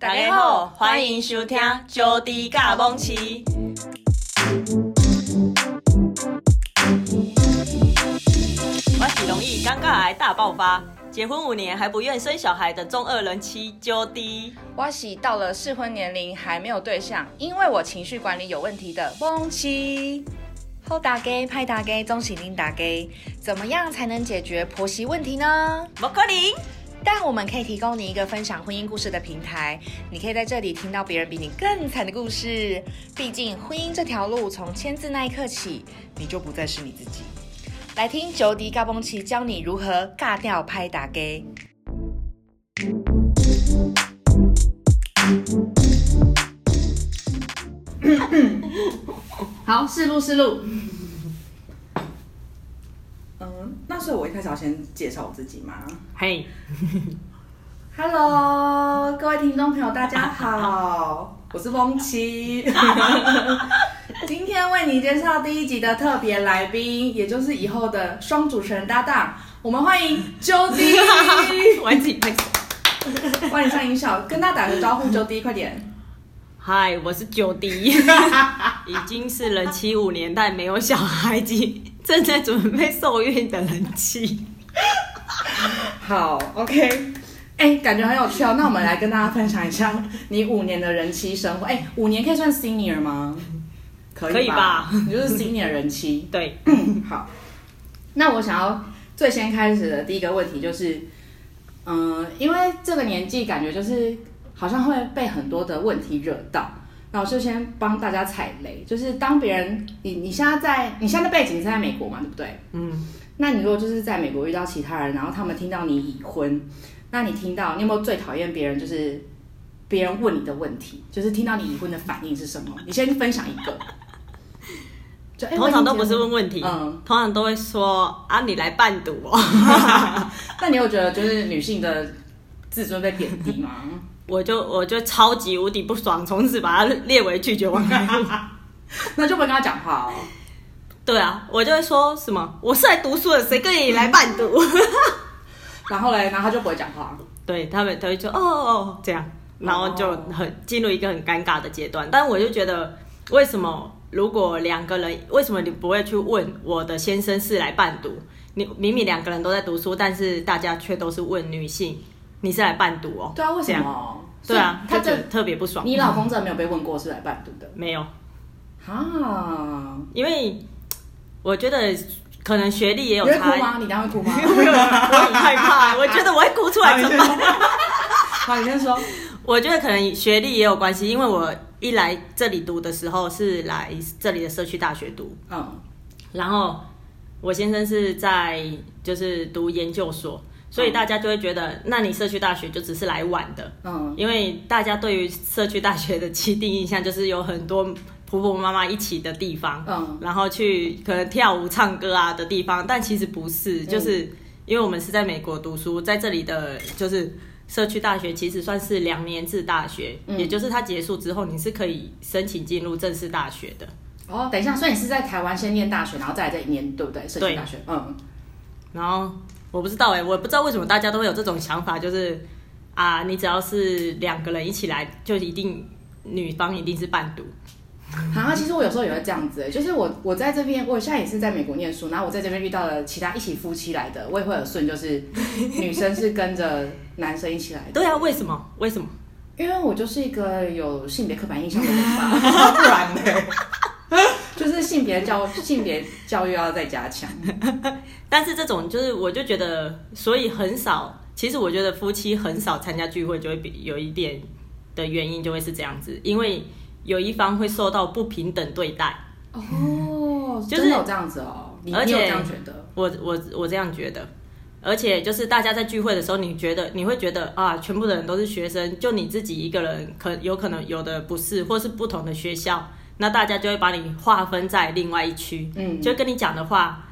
大家好，欢迎收听《招弟甲蒙奇》。我是容易尴尬癌大爆发，结婚五年还不愿生小孩的中二人妻招弟。我是到了适婚年龄还没有对象，因为我情绪管理有问题的蒙奇。好大家歹大家，总是恁大家，怎么样才能解决婆媳问题呢？莫可能。但我们可以提供你一个分享婚姻故事的平台，你可以在这里听到别人比你更惨的故事。毕竟婚姻这条路，从签字那一刻起，你就不再是你自己。来听招弟甲蒙奇教你如何尬掉歹大家。好，试录试录。那所以，我一开始要先介绍我自己吗？嘿、hey.，Hello，各位听众朋友，大家好，我是风奇。今天为你介绍第一集的特别来宾，也就是以后的双主持人搭档，我们欢迎招弟。欢迎，欢迎上音效，跟他打个招呼，，Jody，，快点。嗨，我是招弟，已经是了七五年，代没有小孩子。正在准备受孕的人妻，好，OK，哎、欸，感觉很有趣哦。那我们来跟大家分享一下你五年的人妻生活。哎、欸，五年可以算 senior 吗？可以吧？可以吧，你就是 senior 人妻。对，好。那我想要最先开始的第一个问题就是，嗯，因为这个年纪感觉就是好像会被很多的问题惹到。那我就先帮大家踩雷，就是当别人你你现在在你现在的背景是在美国嘛，对不对？嗯。那你如果就是在美国遇到其他人，然后他们听到你已婚，那你听到你有没有最讨厌别人就是别人问你的问题，就是听到你已婚的反应是什么？你先分享一个。就欸、通常都不是问问题，嗯，通常都会说啊，你来伴读哦。那你有觉得就是女性的自尊被贬低吗？我就我就超级无敌不爽，从此把他列为拒绝往来户。那就不跟他讲话哦。对啊，我就会说什么，我是来读书的，谁跟你来伴读？然后嘞，然后他就不会讲话。对他们，他会说哦哦这样，然后就很进入一个很尴尬的阶段。但我就觉得，为什么如果两个人，为什么你不会去问我的先生是来伴读？你明明两个人都在读书，但是大家却都是问女性。你是来伴读哦？对啊，为什么？对啊，他就特别不爽。你老公真的没有被问过是来伴读的？没有。啊，因为我觉得可能学历也有差。你会哭吗？你等下会哭吗？我很害怕，我觉得我会哭出来怎么办？好，你先说。我觉得可能学历也有关系，因为我一来这里读的时候是来这里的社区大学读，嗯，然后我先生是在就是读研究所。所以大家就会觉得，那你社区大学就只是来玩的，嗯，因为大家对于社区大学的既定印象就是有很多婆婆妈妈一起的地方，嗯，然后去可能跳舞、唱歌啊的地方，但其实不是，就是因为我们是在美国读书，在这里的就是社区大学其实算是两年制大学，嗯，也就是它结束之后你是可以申请进入正式大学的。哦，等一下，所以你是在台湾先念大学，然后再来这一年，对不对？社区大学，嗯，然后。我不知道哎、欸，我不知道为什么大家都会有这种想法，就是啊，你只要是两个人一起来，就一定女方一定是伴读。啊，其实我有时候也会这样子、欸，就是我我在这边，我现在也是在美国念书，然后我在这边遇到了其他一起夫妻来的，我也会有顺，就是女生是跟着男生一起来的。对啊，为什么？为什么？因为我就是一个有性别刻板印象的人吧，不然呢？就是性别教性别教育要再加强，但是这种就是我就觉得，所以很少。其实我觉得夫妻很少参加聚会，就会比有一点的原因就会是这样子，因为有一方会受到不平等对待。哦，就是有这样子哦，而且这样觉得，我我我这样觉得，而且就是大家在聚会的时候，你觉得你会觉得啊，全部的人都是学生，就你自己一个人，可有可能有的不是，或是不同的学校。那大家就会把你划分在另外一区，嗯，就跟你讲的话，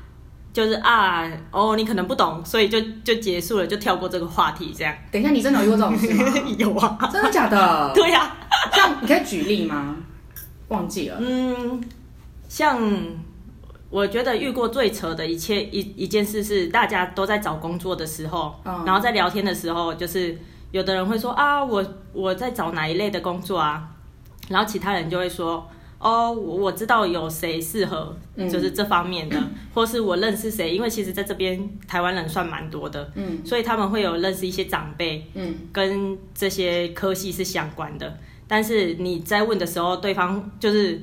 就是啊，哦，你可能不懂，所以就就结束了，就跳过这个话题，这样。等一下，你真的有遇过这种事吗？有啊，真的假的？对呀、啊，像你可以举例吗？忘记了。嗯，像我觉得遇过最扯的一切一一件事是，大家都在找工作的时候，嗯，然后在聊天的时候，就是有的人会说啊，我我在找哪一类的工作啊，然后其他人就会说。哦，我我知道有谁适合，就是这方面的，嗯、或是我认识谁，因为其实在这边台湾人算蛮多的，嗯，所以他们会有认识一些长辈，嗯，跟这些科系是相关的。但是你在问的时候，对方就是，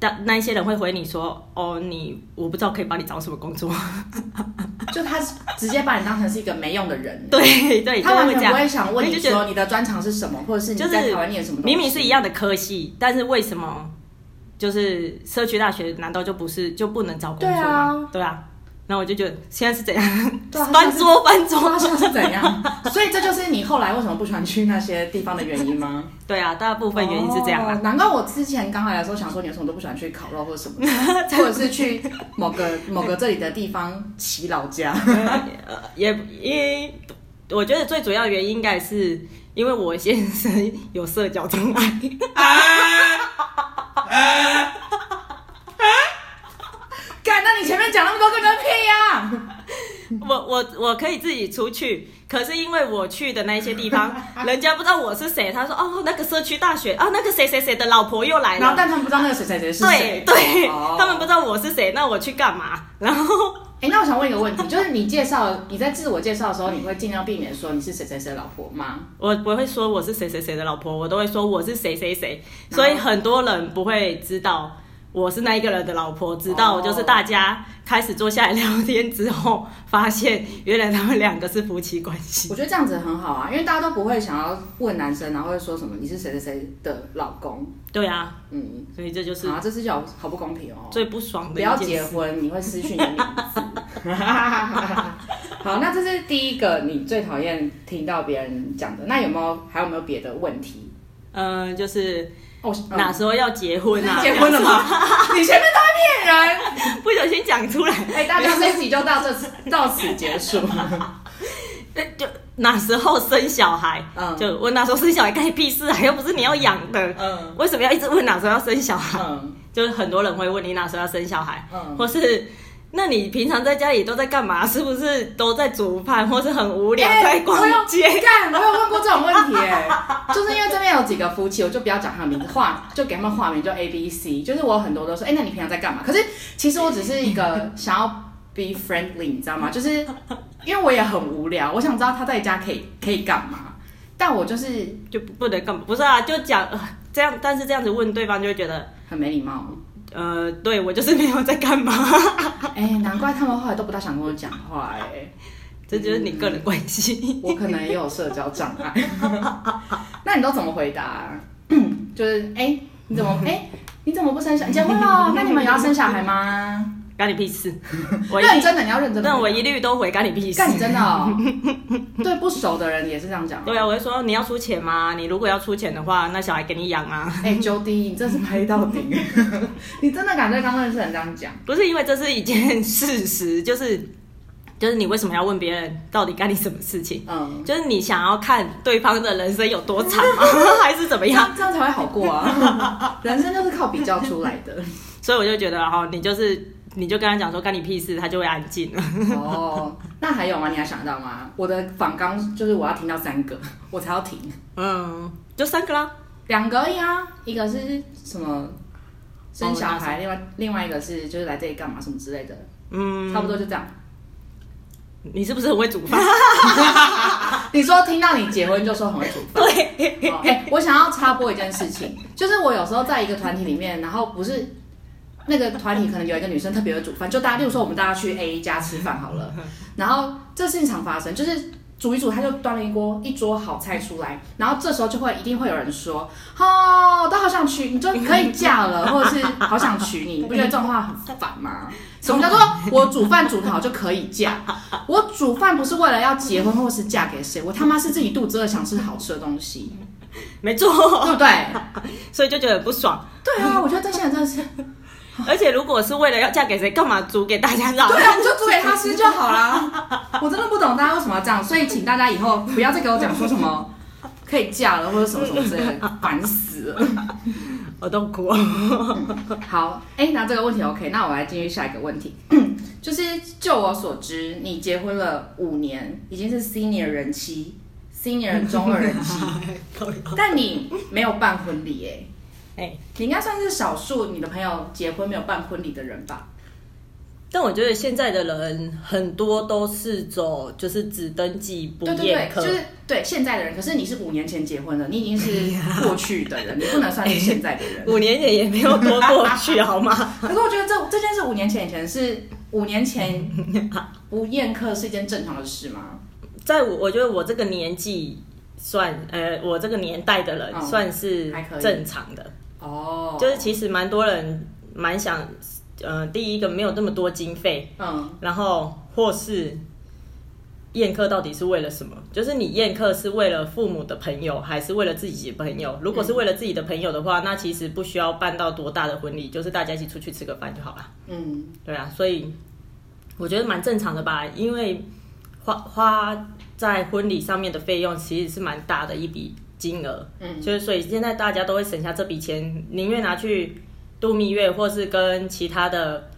那那一些人会回你说，哦，你我不知道可以帮你找什么工作，就他直接把你当成是一个没用的人，对对，他完全不会想问你说你的专长是什么，或者是你在台湾念什么东西，明明是一样的科系，但是为什么？就是社区大学，难道就不是就不能找工作吗？对啊。那我就觉得现在是怎样？对啊，翻桌翻桌，现在是怎样？所以这就是你后来为什么不喜欢去那些地方的原因吗？对啊，大部分原因是这样啊。难怪我之前刚来的时候想说，你为什么都不喜欢去烤肉或者什么，或者是去某个 某个这里的地方骑老家？也因为我觉得最主要原因应该是因为我先生有社交障碍。啊！干，那你前面讲那么多跟人屁呀！我我我可以自己出去，可是因为我去的那些地方，人家不知道我是谁。他说：“哦，那个社区大学啊，那个谁谁谁的老婆又来了。”然后但他们不知道那个谁谁谁是谁。对对，哦、他们不知道我是谁，那我去干嘛？然后。哎，那我想问一个问题，就是你介绍你在自我介绍的时候，你会尽量避免说你是谁谁谁的老婆吗？我不会说我是谁谁谁的老婆，我都会说我是谁谁谁，所以很多人不会知道。我是那一个人的老婆，直到就是大家开始坐下来聊天之后，发现原来他们两个是夫妻关系。我觉得这样子很好啊，因为大家都不会想要问男生，然后会说什么你是谁谁谁的老公。对啊，嗯，所以这就是啊，这是叫好不公平哦，最不爽的。不要结婚，你会失去你的名字。好，那这是第一个你最讨厌听到别人讲的。那有没有还有没有别的问题？嗯，就是。哦，哪时候要结婚啊？结婚了吗？你前面都在骗人，不小心讲出来。哎，大家这一集就到这次到此结束。那就哪时候生小孩？嗯，就问哪时候生小孩，干你屁事啊？又不是你要养的。嗯，为什么要一直问哪时候要生小孩？嗯，就是很多人会问你哪时候要生小孩，嗯，或是。那你平常在家里都在干嘛？是不是都在煮饭，或是很无聊在逛街？干、欸，我有问过这种问题哎，就是因为这边有几个夫妻，我就不要讲他的名字，化就给他们化名，就 A、B、C。就是我很多都说，哎、欸，那你平常在干嘛？可是其实我只是一个想要 be friendly，你知道吗？就是因为我也很无聊，我想知道他在家可以可以干嘛，但我就是就不能干嘛？不是啊，就讲这样，但是这样子问对方就会觉得很没礼貌。呃，对，我就是没有在干嘛。哎、欸，难怪他们后来都不大想跟我讲话。哎，这就是你个人关系。我可能也有社交障碍。那你都怎么回答？就是哎、欸，你怎么哎、欸，你怎么不生小孩？结婚了？那你们也要生小孩吗？干你屁事！我认真的，你要认真的。但我一律都回干你屁事。干你真的哦。对不熟的人也是这样讲。对啊，我就说你要出钱吗？你如果要出钱的话，那小孩给你养啊。哎，Jody，你真是拍到底。你真的敢对刚认识人这样讲？不是因为这是一件事实，就是就是你为什么要问别人到底干你什么事情？嗯，就是你想要看对方的人生有多惨吗？还是怎么样？这样才会好过啊。人生就是靠比较出来的。所以我就觉得哈，你就是。你就跟他讲说干你屁事，他就会安静了。哦，那还有吗？你还想到吗？我的访纲就是我要听到三个，我才要停。嗯，就三个啦，两个而已啊。一个是什么生小孩，另外另外一个是就是来这里干嘛什么之类的。嗯，差不多就这样。你是不是很会煮饭？你说听到你结婚就说很会煮饭。对。哎，我想要插播一件事情，就是我有时候在一个团体里面，然后不是。那个团体可能有一个女生特别会煮饭，就大家，例如说我们大家去 A 家吃饭好了，然后这事情常发生，就是煮一煮，他就端了一锅一桌好菜出来，然后这时候就会一定会有人说，哦，都好想娶你，就可以嫁了，或者是好想娶你，你不觉得这种话很烦吗？什么叫做我煮饭煮得好就可以嫁？我煮饭不是为了要结婚或是嫁给谁，我他妈是自己肚子饿想吃好吃的东西，没错，对不对？所以就觉得不爽。对啊，我觉得这些人真的是。而且如果是为了要嫁给谁，干嘛租给大家吃？对啊，你就租给他吃就好啦。我真的不懂大家为什么要这样，所以请大家以后不要再给我讲说什么 可以嫁了或者什么什么之类的，烦死了。我都哭了。好，哎、欸，那这个问题 OK，那我来继续下一个问题，就是就我所知，你结婚了五年，已经是 senior 人妻 senior 中二人妻，但你没有办婚礼哎，哎，你应该算是少数你的朋友结婚没有办婚礼的人吧？但我觉得现在的人很多都是走就是只登记不宴客，就是对现在的人。可是你是五年前结婚的，你已经是 过去的人，你不能算是现在的人。五年前也没有多过去，好吗？可是我觉得这这件事五年前以前是五年前不宴客是一件正常的事吗？在我我觉得我这个年纪算呃，我这个年代的人算是正常的哦，就是其实蛮多人蛮想。呃，第一个没有那么多经费，嗯，然后或是宴客到底是为了什么？就是你宴客是为了父母的朋友，还是为了自己的朋友？如果是为了自己的朋友的话，那其实不需要办到多大的婚礼，就是大家一起出去吃个饭就好了。嗯，对啊，所以我觉得蛮正常的吧，因为花花在婚礼上面的费用其实是蛮大的一笔金额，嗯，就是所以现在大家都会省下这笔钱，宁愿拿去。度蜜月，或是跟其他的，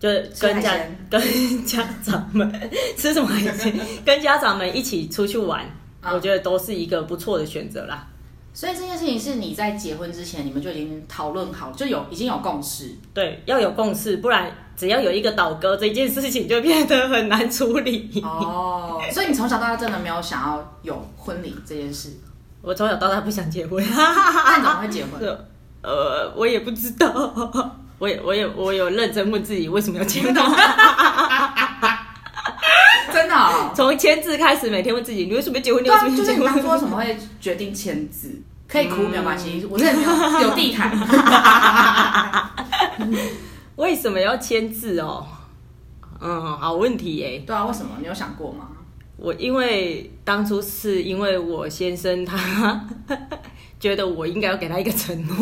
就是跟家 跟家长们 吃什么海鲜，跟家长们一起出去玩，嗯，我觉得都是一个不错的选择啦。所以这件事情是你在结婚之前，你们就已经讨论好，就有已经有共识。对，要有共识，不然只要有一个倒戈，这件事情就变得很难处理。哦，所以你从小到大真的没有想要有婚礼这件事？我从小到大不想结婚，那你怎么会结婚？呃，我也不知道，我也，我也，我有认真问自己为什么要签字，真的、哦，从签字开始，每天问自己，你为什么要结婚？你为什么要结婚？就是你当初为什么会决定签字？可以哭没有关系，我这里有有地毯。为什么要签字哦？嗯，好问题耶。对啊，为什么？你有想过吗？我因为当初是因为我先生他。觉得我应该要给他一个承诺，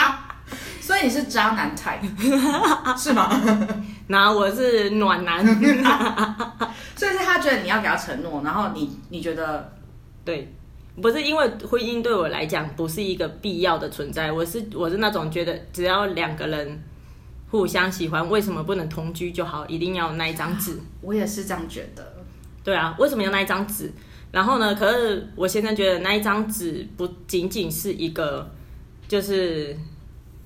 所以你是渣男 type 是吗？然后我是暖男，所以是他觉得你要给他承诺，然后你你觉得对，不是因为婚姻对我来讲不是一个必要的存在，我是我是那种觉得只要两个人互相喜欢，为什么不能同居就好？一定要那一张纸？我也是这样觉得。对啊，为什么要那一张纸？然后呢？可是我先生觉得那一张纸不仅仅是一个，就是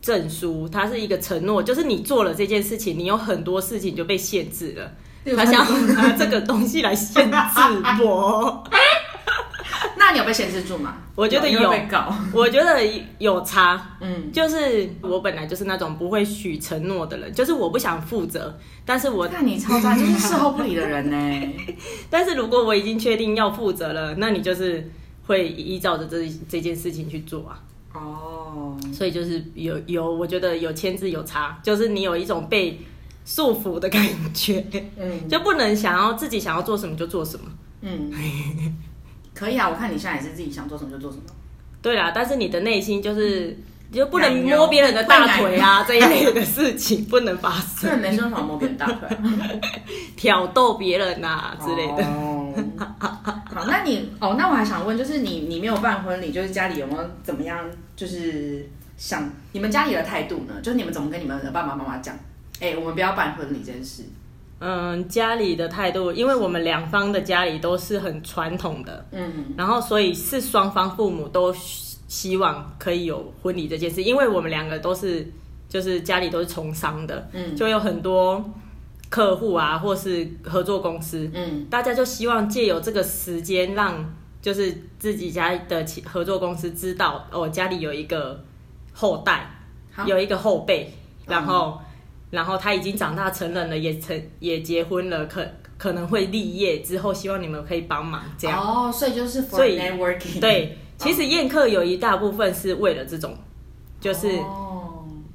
证书，它是一个承诺，就是你做了这件事情，你有很多事情就被限制了。他想拿这个东西来限制我。有被限制住吗？我觉得有，有被搞 我觉得有差。嗯，就是我本来就是那种不会许承诺的人，就是我不想负责，但是我看你超渣，就是事后不理的人呢。但是如果我已经确定要负责了，那你就是会依照着这这件事情去做啊。哦，所以就是有有，我觉得有签字有差，就是你有一种被束缚的感觉，嗯，就不能想要自己想要做什么就做什么，嗯。可以啊，我看你现在也是自己想做什么就做什么。对啦，但是你的内心就是，你就不能摸别人的大腿啊，这一类的事情不能发生。对，没说什么摸别人大腿，挑逗别人啊之类的。哦，好，那你哦，那我还想问，就是你你没有办婚礼，就是家里有没有怎么样？就是想你们家里的态度呢？就是你们怎么跟你们的爸爸妈妈讲？哎、欸，我们不要办婚礼这件事。嗯，家里的态度，因为我们两方的家里都是很传统的，嗯，然后所以是双方父母都希望可以有婚礼这件事，因为我们两个都是就是家里都是从商的，嗯，就有很多客户啊，或是合作公司，嗯，大家就希望借由这个时间，让就是自己家的合作公司知道，哦，家里有一个后代，有一个后辈，然后。然后他已经长大成人了，也成也结婚了，可可能会立业之后，希望你们可以帮忙这样。哦，所以就是 for networking。对，其实宴客有一大部分是为了这种，就是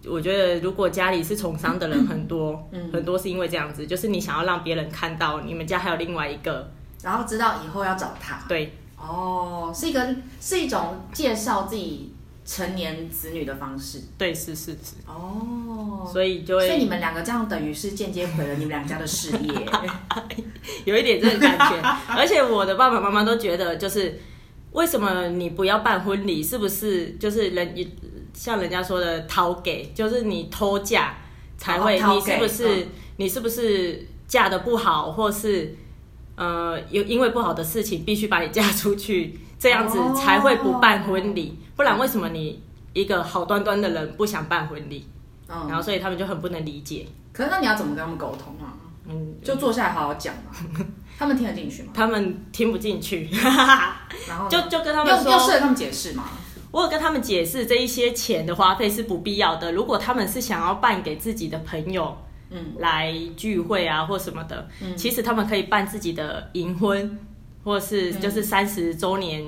我觉得如果家里是从商的人很多，嗯，很多是因为这样子，就是你想要让别人看到你们家还有另外一个，然后知道以后要找他。对，哦，是一个是一种介绍自己。成年子女的方式，对，是是是哦，所以就会，所以你们两个这样等于是间接毁了你们两家的事业，有一点这个感觉。而且我的爸爸妈妈都觉得，就是为什么你不要办婚礼？是不是就是人像人家说的掏给，就是你偷嫁才会？你是不是你是不是嫁的不好，或是呃，有因为不好的事情必须把你嫁出去，这样子才会不办婚礼，不然为什么你一个好端端的人不想办婚礼？嗯，然后所以他们就很不能理解。可是那你要怎么跟他们沟通啊？嗯，就坐下来好好讲嘛。他们听得进去吗？他们听不进去。然后就就跟他们说，要适合他们解释嘛。我有跟他们解释，这一些钱的花费是不必要的。如果他们是想要办给自己的朋友，嗯，来聚会啊或什么的，嗯，其实他们可以办自己的银婚，或是就是三十周年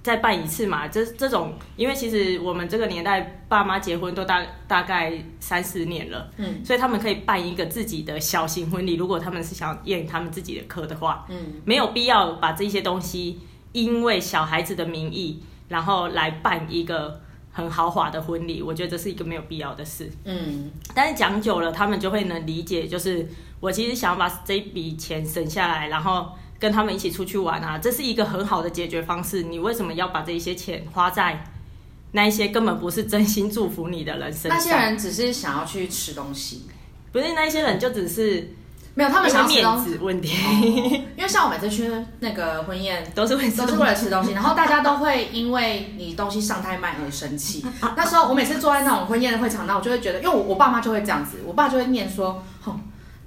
再办一次嘛。这这种，因为其实我们这个年代爸妈结婚都大大概三十年了，嗯，所以他们可以办一个自己的小型婚礼。如果他们是想验他们自己的课的话，嗯，没有必要把这些东西因为小孩子的名义。然后来办一个很豪华的婚礼，我觉得这是一个没有必要的事。嗯，但是讲久了，他们就会能理解，就是我其实想要把这一笔钱省下来，然后跟他们一起出去玩啊，这是一个很好的解决方式。你为什么要把这一些钱花在那一些根本不是真心祝福你的人身上？那些人只是想要去吃东西，不是那些人就只是。没有，他们想要面子问题，因为像我每次去那个婚宴，都是为都是为了吃东西，然后大家都会因为你东西上太慢而生气。那时候我每次坐在那种婚宴的会场，那我就会觉得，因为我我爸妈就会这样子，我爸就会念说，哼，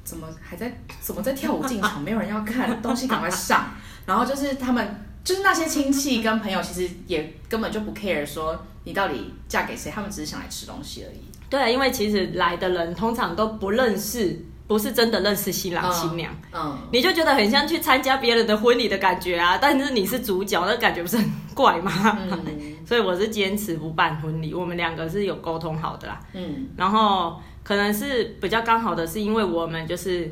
怎么还在怎么在跳舞进场，没有人要看，东西赶快上。然后就是他们就是那些亲戚跟朋友，其实也根本就不 care 说你到底嫁给谁，他们只是想来吃东西而已。对啊，因为其实来的人通常都不认识。不是真的认识新郎新娘，嗯，嗯，你就觉得很像去参加别人的婚礼的感觉啊。但是你是主角，那感觉不是很怪吗？嗯，所以我是坚持不办婚礼。我们两个是有沟通好的啦，嗯。然后可能是比较刚好的是，因为我们就是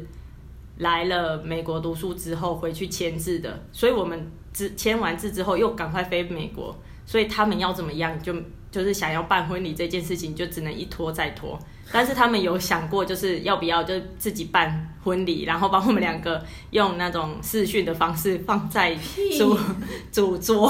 来了美国读书之后回去签字的，所以我们只签完字之后又赶快飞美国，所以他们要怎么样就就是想要办婚礼这件事情就只能一拖再拖。但是他们有想过，就是要不要就自己办婚礼，然后把我们两个用那种视讯的方式放在主 主桌，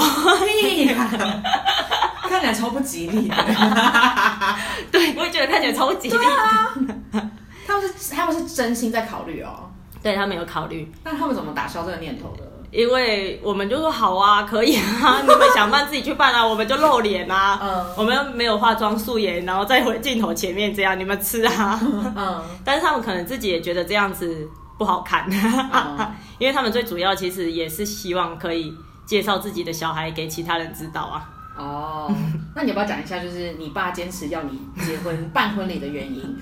看起来超不吉利的。对，我也觉得看起来超不吉利。啊，他们是他们是真心在考虑哦，对，他们有考虑。那他们怎么打消这个念头的？因为我们就说好啊，可以啊，你们想办自己去办啊，我们就露脸啊，嗯，我们没有化妆素颜，然后再回镜头前面这样，你们吃啊，嗯，但是他们可能自己也觉得这样子不好看，嗯，因为他们最主要其实也是希望可以介绍自己的小孩给其他人知道啊。哦，那你要不要讲一下，就是你爸坚持要你结婚办婚礼的原因？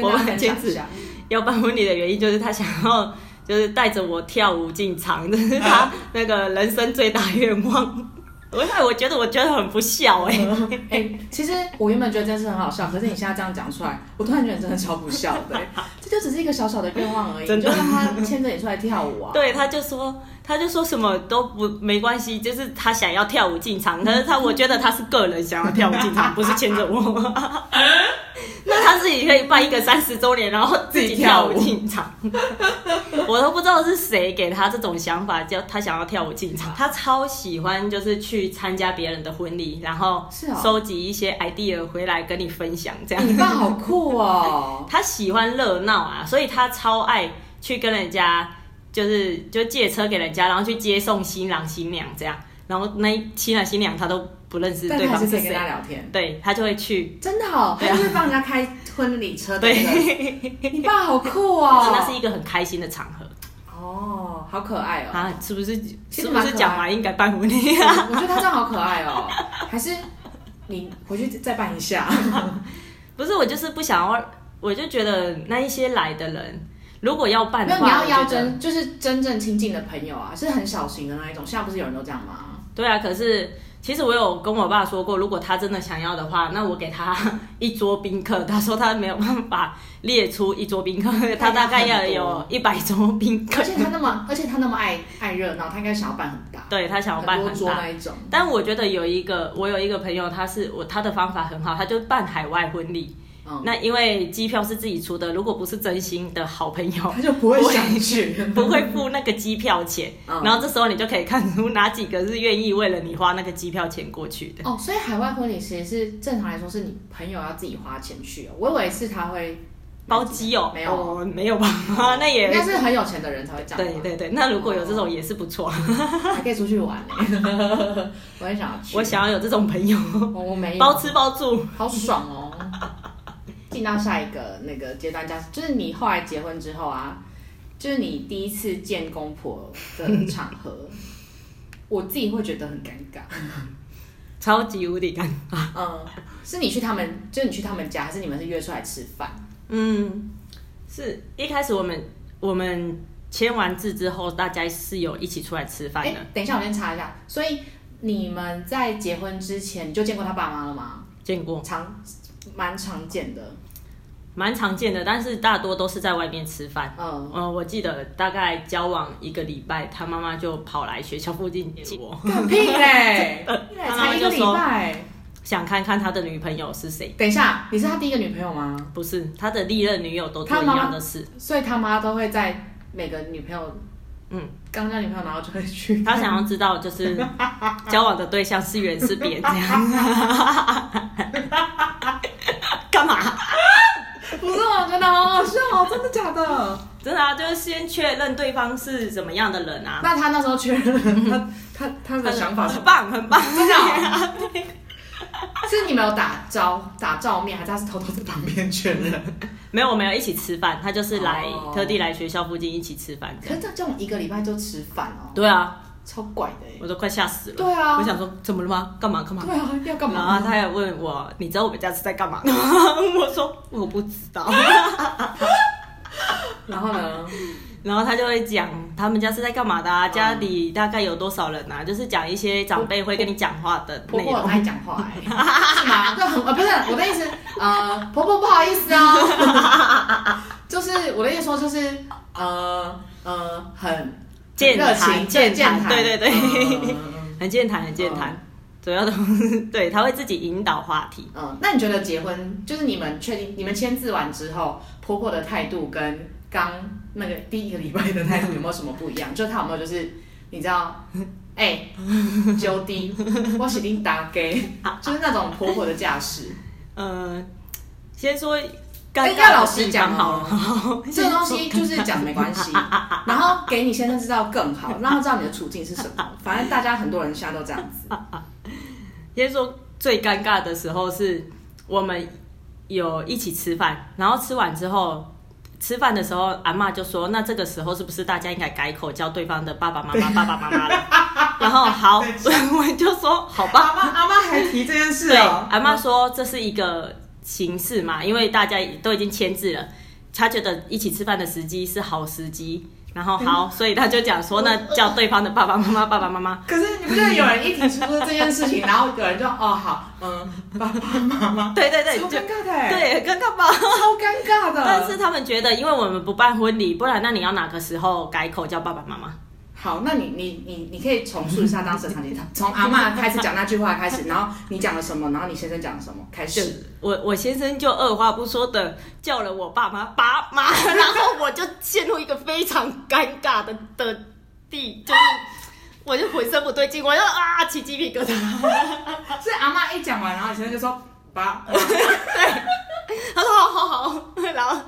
我们坚持要办婚礼的原因就是他想要。就是带着我跳舞进场，这是他那个人生最大愿望。我我觉得我觉得很不孝哎、欸欸、其实我原本觉得这件事很好笑，可是你现在这样讲出来，我突然觉得真的超不孝的。这就只是一个小小的愿望而已，真的就让他牵着你出来跳舞啊。对，他就说他就说什么都不没关系，就是他想要跳舞进场，可是他我觉得他是个人想要跳舞进场，不是牵着我。那他自己可以办一个三十周年，然后自己跳舞进场。我都不知道是谁给他这种想法，叫他想要跳舞进场。他超喜欢，就是去参加别人的婚礼，然后收集一些 idea 回来跟你分享。这样，你爸好酷哦！他喜欢热闹啊，所以他超爱去跟人家，就是就借车给人家，然后去接送新郎新娘这样。然后那新郎新娘他都不认识对方是谁，跟他聊天，对他就会去，真的哦，他就会帮人家开婚礼车。对，你爸好酷哦，那是一个很开心的场合。哦，好可爱哦。啊，是不是？是不是讲完应该办婚礼啊？我觉得他这样好可爱哦。还是你回去再办一下？不是，我就是不想要，我就觉得那一些来的人，如果要办的话，你要邀真，就是真正亲近的朋友啊，是很小型的那一种。现在不是有人都这样吗？对啊，可是其实我有跟我爸说过，如果他真的想要的话，那我给他一桌宾客。他说他没有办法列出一桌宾客，他 大概要有一百桌宾客。而且他那么，而且他那么爱爱热闹，他应该想要办很大。对，他想要办很大那一种。但我觉得有一个，我有一个朋友，他是我他的方法很好，他就办海外婚礼。嗯、那因为机票是自己出的，如果不是真心的好朋友，他就不会想去，不会付那个机票钱。嗯、然后这时候你就可以看出哪几个是愿意为了你花那个机票钱过去的。哦，所以海外婚礼其实是正常来说是你朋友要自己花钱去。我以为是他会包机哦，没有、哦、没有吧？那也应该是很有钱的人才会这样。对对对，那如果有这种也是不错，还可以出去玩呢。我也想要去，我想要有这种朋友，我没有包吃包住，好爽哦。进到下一个那个阶段，就是你后来结婚之后啊，就是你第一次见公婆的场合，我自己会觉得很尴尬，超级无敌尴尬。嗯，是你去他们，就是你去他们家，还是你们是约出来吃饭？嗯，是一开始我们我们签完字之后，大家是有一起出来吃饭的。等一下，我先查一下。所以你们在结婚之前你就见过他爸妈了吗？见过，常蛮常见的，蛮常见的，但是大多都是在外面吃饭。嗯嗯，我记得大概交往一个礼拜，他妈妈就跑来学校附近接我。屁嘞！才一个礼拜。想看看他的女朋友是谁？等一下，你是他第一个女朋友吗？不是，他的历任女友都做一样的事，所以他妈都会在每个女朋友，嗯，刚交女朋友然后就会去。他想要知道，就是 交往的对象是圆是扁这样。干嘛？不是，我觉得好好笑，真的假的？真的啊，就是先确认对方是怎么样的人啊。那他那时候确认，他他他的想法很棒，很棒，真的。是你没有打招打照面，还是他是偷偷在旁边确认？没有，我们有一起吃饭。他就是来、oh. 特地来学校附近一起吃饭。可是这种一个礼拜就吃饭哦？对啊，超怪的，我都快吓死了。对啊，我想说怎么了吗？干嘛干嘛？对啊，要干嘛？然后他还问我，你知道我们家是在干嘛？我说我不知道。然后呢？然后他就会讲他们家是在干嘛的啊，家里大概有多少人啊，就是讲一些长辈会跟你讲话的。婆婆爱讲话哎，是吗？就很呃不是我的意思，呃婆婆不好意思哦，就是我的意思说就是呃呃很健谈健谈，对对对，嗯、很健谈很健谈，嗯、主要的 对他会自己引导话题。嗯，那你觉得结婚就是你们确定你们签字完之后，婆婆的态度跟刚那个第一个礼拜的态度有没有什么不一样？就她有没有就是你知道，哎、欸，就地我是你大给，就是那种婆婆的架势。呃，先说，跟老师讲好了，这个东西就是讲没关系，然后给你先生知道更好，让他知道你的处境是什么。反正大家很多人现在都这样子。先说最尴尬的时候是我们有一起吃饭，然后吃完之后。吃饭的时候，阿妈就说：“那这个时候是不是大家应该改口叫对方的爸爸妈妈、爸爸妈妈了？”然后好，我就说：“好吧。”阿妈阿妈还提这件事哦。阿妈说这是一个形式嘛，因为大家都已经签字了，他觉得一起吃饭的时机是好时机。然后好，所以他就讲说，那叫对方的爸爸妈妈、爸爸妈妈。可是你不觉得有人一提出这件事情，然后有人就哦好，嗯，爸爸妈妈。对对对，超尴尬的，对，尴尬吧？超尴尬的。但是他们觉得，因为我们不办婚礼，不然那你要哪个时候改口叫爸爸妈妈？好，那你你你你可以重述一下当时的场景，从阿嬷开始讲那句话开始，然后你讲了什么，然后你先生讲了什么开始。我我先生就二话不说的叫了我爸妈爸妈，然后我就陷入一个非常尴尬的的地，就是我就浑身不对劲，我就啊起鸡皮疙瘩。所以阿妈一讲完，然后先生就说爸，对，他说好好好，然后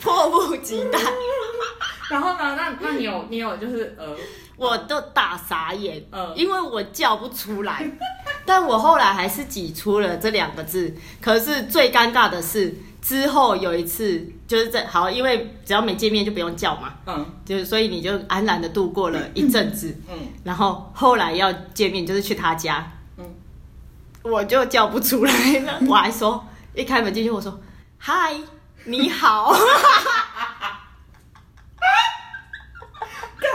迫不及待。然后呢？那那你有你有就是呃，我都打傻眼，呃，因为我叫不出来，但我后来还是挤出了这两个字。可是最尴尬的是，之后有一次就是这好，因为只要没见面就不用叫嘛，嗯，就是所以你就安然的度过了一阵子，嗯，嗯，然后后来要见面就是去他家，嗯，我就叫不出来了，我还说一开门进去我说嗨，你好。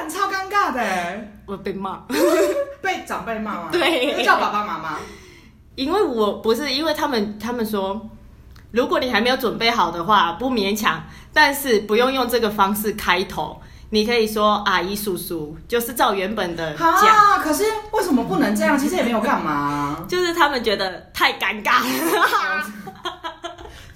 超尴尬的，我被骂，被长辈骂吗？对，叫爸爸妈妈。因为我不是，因为他们他们说，如果你还没有准备好的话，不勉强，但是不用用这个方式开头，你可以说阿姨叔叔，就是照原本的讲。啊，可是为什么不能这样？其实也没有干嘛，就是他们觉得太尴尬了，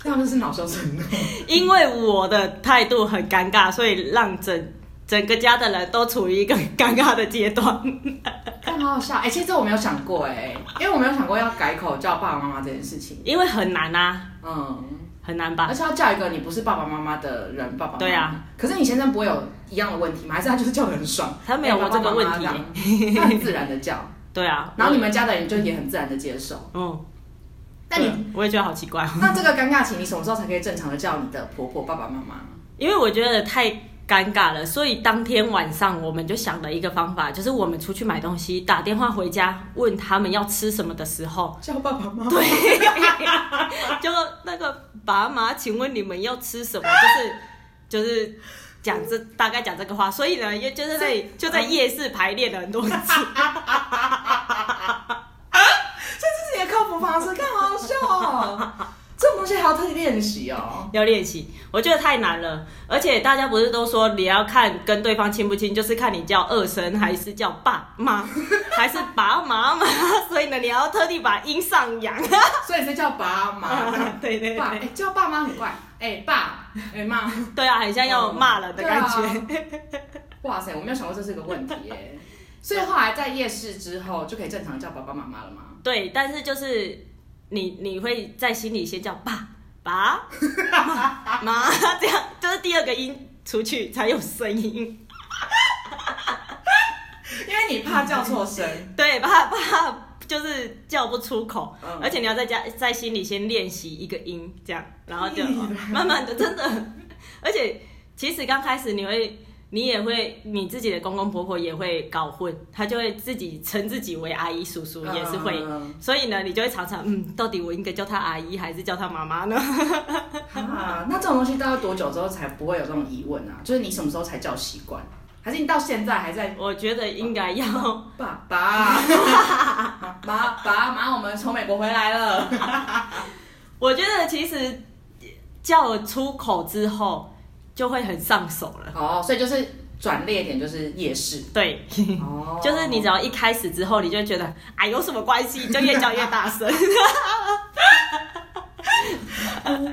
这样就是恼羞成怒。因为我的态度很尴尬，所以让整。整个家的人都处于一个尴尬的阶段，但好好笑哎！其实这我没有想过哎，因为我没有想过要改口叫爸爸妈妈这件事情，因为很难啊。嗯，很难吧？而且要叫一个你不是爸爸妈妈的人，爸爸妈妈。对啊。可是你先生不会有一样的问题吗？还是他就是叫得很爽？他没有我这个问题，他很自然的叫。对啊。然后你们家的人就也很自然的接受。嗯。那你我也觉得好奇怪。那这个尴尬期，你什么时候才可以正常的叫你的婆婆、爸爸妈妈？因为我觉得太。尴尬了，所以当天晚上我们就想了一个方法，就是我们出去买东西，打电话回家问他们要吃什么的时候，叫爸爸妈妈。对，就那个爸妈，请问你们要吃什么？就是就是讲这大概讲这个话，所以呢，也就是在就在夜市排练了很多次。这是你的克服方式，看好好笑哦。这种东西还要特地练习哦，要练习，我觉得太难了。而且大家不是都说你要看跟对方亲不亲，就是看你叫二声还是叫爸妈，还是爸妈妈。所以呢，你要特地把音上扬。所以是叫爸妈，对对对，爸，欸、叫爸妈很怪。哎、欸，爸，哎妈，对啊，很像要骂了的感觉。啊、哇塞，我没有想过这是个问题耶。所以后来在夜市之后就可以正常叫爸爸妈妈了吗？对，但是就是。你你会在心里先叫爸爸妈妈，这样就是第二个音出去才有声音，因为你怕叫错声，对，怕怕就是叫不出口，嗯、而且你要在家在心里先练习一个音，这样，然后就慢慢的真的，而且其实刚开始你会。你也会，你自己的公公婆婆也会搞混，他就会自己称自己为阿姨叔叔，也是会，所以呢，你就会常常，嗯，到底我应该叫他阿姨还是叫他妈妈呢？啊，那这种东西大概多久之后才不会有这种疑问啊？就是你什么时候才叫习惯？还是你到现在还在？我觉得应该要爸爸，爸爸 妈，我们从美国回来了。我觉得其实叫出口之后。就会很上手了。哦，所以就是转捩点就是夜市，对，哦，就是你只要一开始之后，你就会觉得啊有什么关系，就越叫越大声。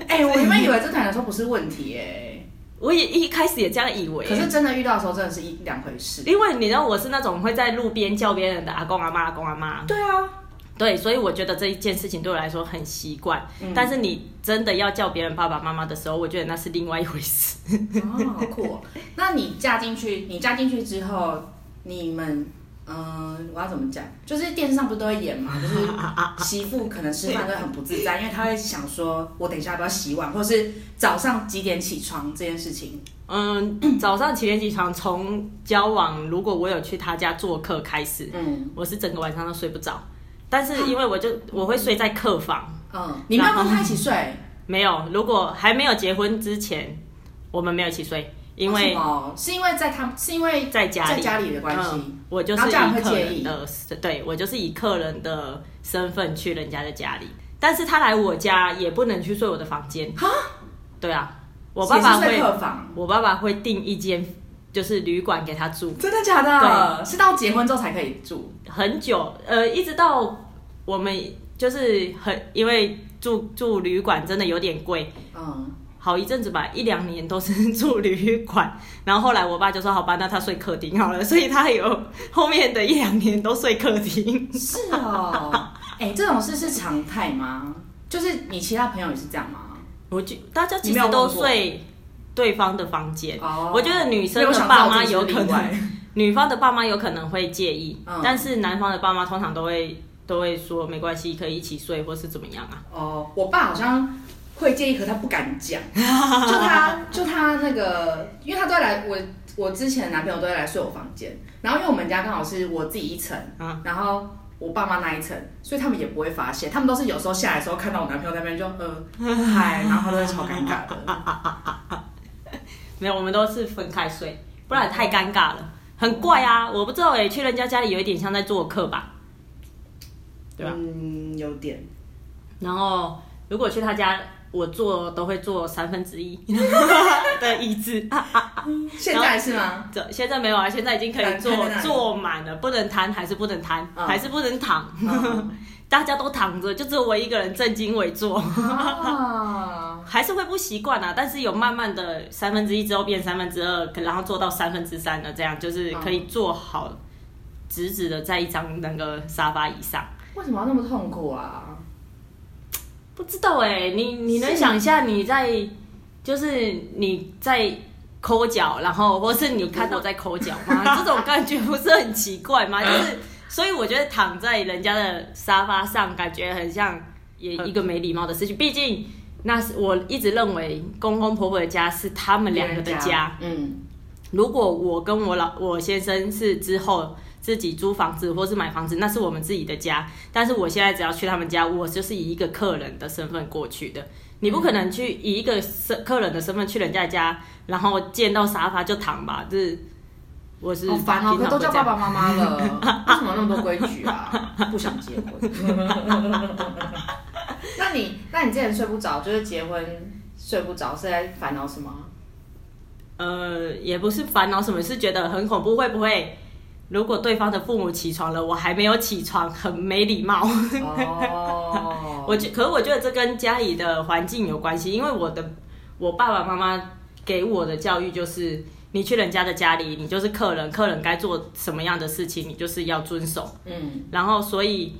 哎、欸，我原本以为这台的时候不是问题哎、欸，我也一开始也这样以为，可是真的遇到的时候真的是一两回事。因为你知道我是那种会在路边叫别人的阿公阿妈阿公阿妈，对啊。对，所以我觉得这一件事情对我来说很习惯。嗯、但是你真的要叫别人爸爸妈妈的时候，我觉得那是另外一回事。哦，好酷哦！那你嫁进去，你嫁进去之后，你们，嗯、呃，我要怎么讲？就是电视上不是都会演嘛，就是 媳妇可能吃饭都很不自在，因为她会想说，我等一下要不要洗碗，或是早上几点起床这件事情。嗯，早上几点起床？从交往，如果我有去他家做客开始，嗯，我是整个晚上都睡不着。但是因为我就我会睡在客房，嗯，你没有跟他一起睡？没有，如果还没有结婚之前，我们没有一起睡，因为是因为在他是因为在家里。在家里的关系，嗯，我就是以客人的，对，我就是以客人的身份去人家的家里，但是他来我家也不能去睡我的房间，哈，对啊，我爸爸会，我爸爸会订一间。就是旅馆给他住，真的假的？对，是到结婚之后才可以住，很久，呃，一直到我们就是很，因为住住旅馆真的有点贵，嗯，好一阵子吧，一两年都是住旅馆，然后后来我爸就说好吧，那他睡客厅好了，所以他有后面的一两年都睡客厅。是哦，哎、欸，这种事是常态吗？就是你其他朋友也是这样吗？我就大家其实都睡。对方的房间，oh, 我觉得女生的爸妈有可能，女方的爸妈有可能会介意，嗯、但是男方的爸妈通常都会都会说没关系，可以一起睡或是怎么样啊？哦，oh, 我爸好像会介意，可他不敢讲，就他就他那个，因为他都会来我我之前的男朋友都会来睡我房间，然后因为我们家刚好是我自己一层，嗯、然后我爸妈那一层，所以他们也不会发现，他们都是有时候下来的时候看到我男朋友在那边就呃 嗨，然后他都会超尴尬的。没有，我们都是分开睡，不然太尴尬了，很怪啊！我不知道哎，去人家家里有一点像在做客吧，对吧？嗯，有点。然后如果去他家，我坐都会坐三分之一 的椅子。现在是吗？这现在没有啊，现在已经可以坐坐满了，不能瘫还是不能瘫，还是不能躺。大家都躺着，就只有我一个人正襟危坐，还是会不习惯啊。但是有慢慢的三分之一之后变三分之二，然后做到三分之三的这样，就是可以坐好直直的在一张那个沙发椅上。为什么要那么痛苦啊？不知道哎、欸，你你能想一下你在就是你在抠脚，然后或是你看到 在抠脚吗？这种感觉不是很奇怪吗？就是所以我觉得躺在人家的沙发上，感觉很像也一个没礼貌的事情。毕竟那是我一直认为公公婆婆的家是他们两个的家。家嗯，如果我跟我老我先生是之后。自己租房子或是买房子，那是我们自己的家。但是我现在只要去他们家，我就是以一个客人的身份过去的。你不可能去以一个身客人的身份去人家家，然后见到沙发就躺吧？就是我是好烦哦，都叫爸爸妈妈了，为什么那么多规矩啊？不想结婚。那你那你之前睡不着，就是结婚睡不着，是在烦恼什么？呃，也不是烦恼什么，是觉得很恐怖，会不会？如果对方的父母起床了，我还没有起床，很没礼貌。哦，我觉，可是我觉得这跟家里的环境有关系，因为我的我爸爸妈妈给我的教育就是，你去人家的家里，你就是客人，客人该做什么样的事情，你就是要遵守。嗯，然后所以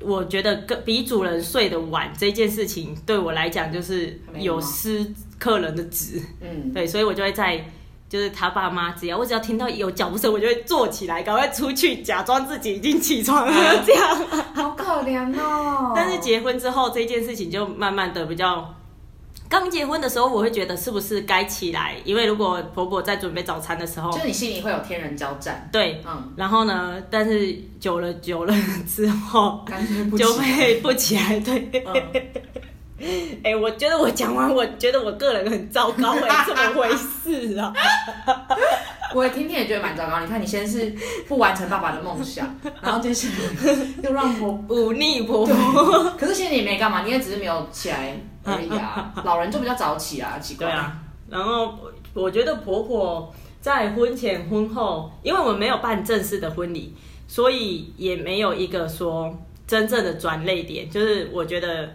我觉得跟比主人睡得晚这件事情，对我来讲就是有失客人的职。嗯，对，所以我就会在。就是他爸妈，只要我只要听到有脚步声，我就会坐起来，赶快出去，假装自己已经起床了，这样。好可怜哦。但是结婚之后，这件事情就慢慢的比较。刚结婚的时候，我会觉得是不是该起来？因为如果婆婆在准备早餐的时候，就你心里会有天人交战。对，嗯。然后呢？但是久了久了之后，就会不起来。对。嗯 哎、欸，我觉得我讲完，我觉得我个人很糟糕，哎，怎么回事啊？我听听也觉得蛮糟糕。你看，你先是不完成爸爸的梦想，然后接下来又让婆忤逆婆婆。可是其实你也没干嘛，你也只是没有起来而已啊。老人就比较早起啊，奇怪。对啊。然后我觉得婆婆在婚前婚后，因为我们没有办正式的婚礼，所以也没有一个说真正的转泪点。就是我觉得。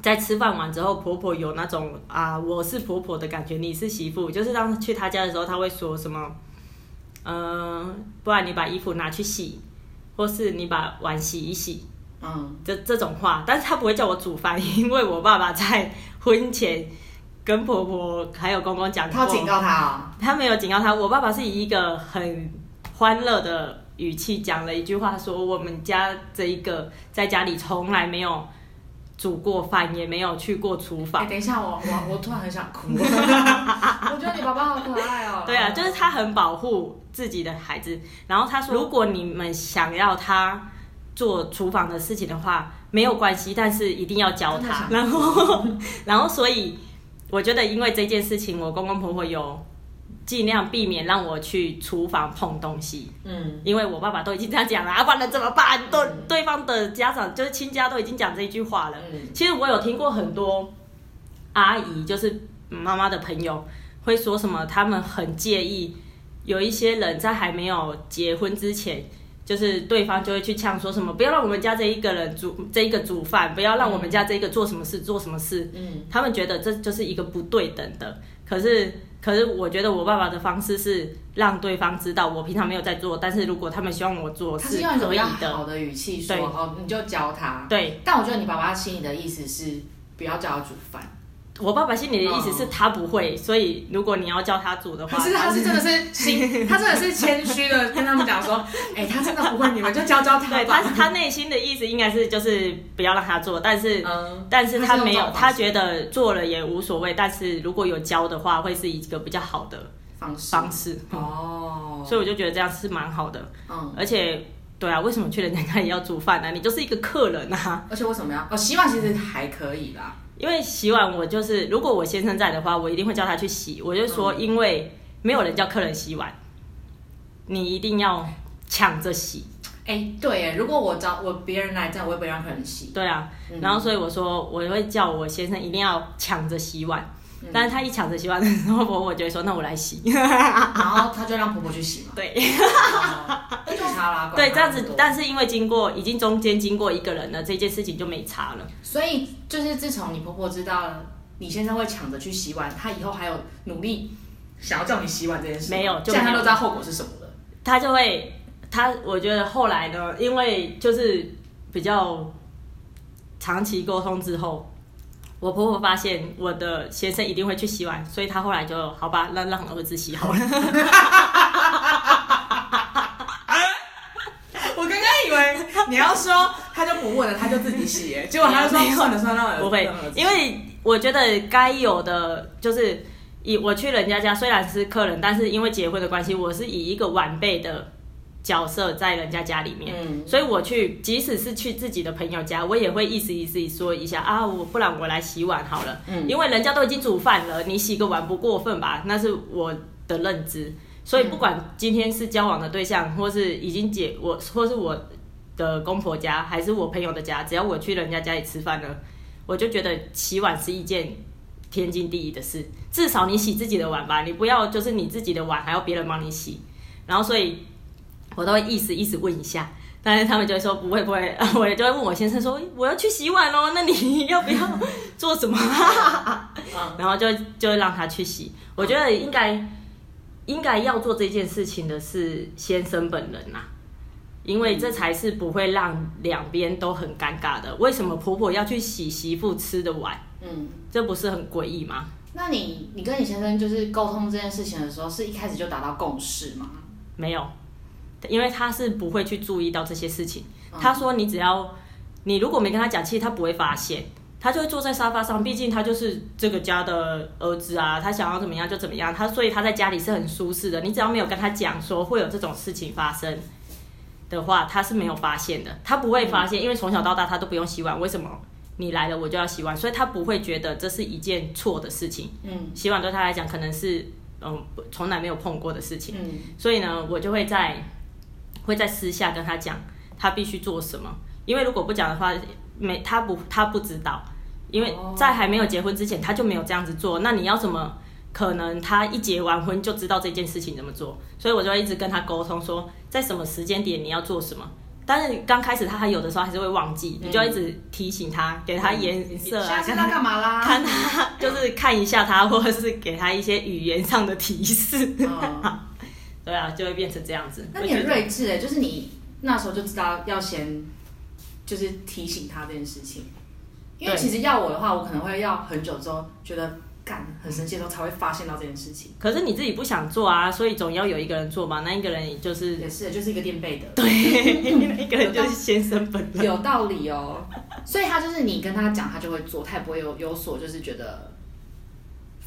在吃饭完之后，婆婆有那种啊，我是婆婆的感觉，你是媳妇，就是当去她家的时候，她会说什么，嗯、呃，不然你把衣服拿去洗，或是你把碗洗一洗，嗯，这这种话，但是她不会叫我煮饭，因为我爸爸在婚前跟婆婆还有公公讲过，他警告他哦，他没有警告他，我爸爸是以一个很欢乐的语气讲了一句话，说我们家这一个在家里从来没有。煮过饭也没有去过厨房。等一下，我我我突然很想哭。我觉得你爸爸好可爱哦。对啊，就是他很保护自己的孩子。然后他说，如果你们想要他做厨房的事情的话，没有关系，但是一定要教他。然后，然后，所以我觉得，因为这件事情，我公公婆婆有。尽量避免让我去厨房碰东西，嗯，因为我爸爸都已经这样讲了，啊，不然怎么办？对，对方的家长就是亲家都已经讲这一句话了。嗯，其实我有听过很多阿姨，就是妈妈的朋友，会说什么，他们很介意有一些人在还没有结婚之前，就是对方就会去呛说什么，不要让我们家这一个人煮这一个煮饭，不要让我们家这一个做什么事做什么事。嗯，他们觉得这就是一个不对等的，可是。可是我觉得我爸爸的方式是让对方知道我平常没有在做，但是如果他们希望我做。他是用一种好的语气说，哦，你就教他。对。但我觉得你爸爸心里的意思是不要叫他煮饭。我爸爸心里的意思是他不会，所以如果你要教他煮的话，可是他是真的是心，他真的是谦虚的跟他们讲说，哎、欸，他真的不会，你们就教教他。对，他他内心的意思应该是就是不要让他做，但是、嗯、但是他没有，他觉得做了也无所谓，但是如果有教的话，会是一个比较好的方式方式。哦，所以我就觉得这样是蛮好的。嗯，而且对啊，为什么去人家家里要煮饭呢？你就是一个客人啊。而且为什么要？哦，希望其实还可以啦。因为洗碗，我就是如果我先生在的话，我一定会叫他去洗。我就说，因为没有人叫客人洗碗，你一定要抢着洗。哎、欸，对耶，如果我找我别人来这样，我也不会让客人洗。对啊，然后所以我说，我会叫我先生一定要抢着洗碗。但是他一抢着洗碗的时候，婆婆就会说：“那我来洗。”然后他就让婆婆去洗嘛。对。就差啦。对，这样子，但是因为经过已经中间经过一个人了，这件事情就没差了。所以就是自从你婆婆知道了你先生会抢着去洗碗，他以后还有努力想要叫你洗碗这件事，没有，就现在他都知道后果是什么了。他就会，他我觉得后来呢，因为就是比较。长期沟通之后，我婆婆发现我的先生一定会去洗碗，所以她后来就好吧，让让儿子洗好了。我刚刚以为你要说他就不问了，他就自己洗，结果他就说算了算了，不会，因为我觉得该有的就是以我去人家家，虽然是客人，但是因为结婚的关系，我是以一个晚辈的角色在人家家里面，嗯、所以我去，即使是去自己的朋友家，我也会意思意思说一下啊，我不然我来洗碗好了，嗯、因为人家都已经煮饭了，你洗个碗不过分吧？那是我的认知。所以不管今天是交往的对象，或是已经结我，或是我的公婆家，还是我朋友的家，只要我去人家家里吃饭了，我就觉得洗碗是一件天经地义的事。至少你洗自己的碗吧，你不要就是你自己的碗还要别人帮你洗。然后所以，我都会意思意思问一下，但是他们就会说不会不会，我也就会问我先生说我要去洗碗哦，那你要不要做什么？然后就就会让他去洗。我觉得应该。应该要做这件事情的是先生本人呐、啊，因为这才是不会让两边都很尴尬的。为什么婆婆要去洗媳妇吃的碗？嗯，这不是很诡异吗？那你你跟你先生就是沟通这件事情的时候，是一开始就达到共识吗？没有，因为他是不会去注意到这些事情。他说你只要你如果没跟他讲，其实他不会发现。他就会坐在沙发上，毕竟他就是这个家的儿子啊，他想要怎么样就怎么样。他所以他在家里是很舒适的。你只要没有跟他讲说会有这种事情发生的话，他是没有发现的。他不会发现，因为从小到大他都不用洗碗。为什么你来了我就要洗碗？所以他不会觉得这是一件错的事情。嗯，洗碗对他来讲可能是嗯从来没有碰过的事情。嗯，所以呢，我就会在会在私下跟他讲他必须做什么。因为如果不讲的话，没他不他不知道。因为在还没有结婚之前，他就没有这样子做。那你要怎么可能？他一结完婚就知道这件事情怎么做？所以我就一直跟他沟通说，在什么时间点你要做什么。但是刚开始他还有的时候还是会忘记，你就一直提醒他，给他颜色啊，看他干嘛啦？看他就是看一下他，或者是给他一些语言上的提示。对啊，就会变成这样子。那你很睿智哎，就是你那时候就知道要先就是提醒他这件事情。因为其实要我的话，我可能会要很久之后，觉得干很生气的时候才会发现到这件事情。可是你自己不想做啊，所以总要有一个人做嘛。那一个人就是也是，就是一个垫背的。对，那一个人就是先生本人。有道理哦。所以他就是你跟他讲，他就会做，他也不会有有所就是觉得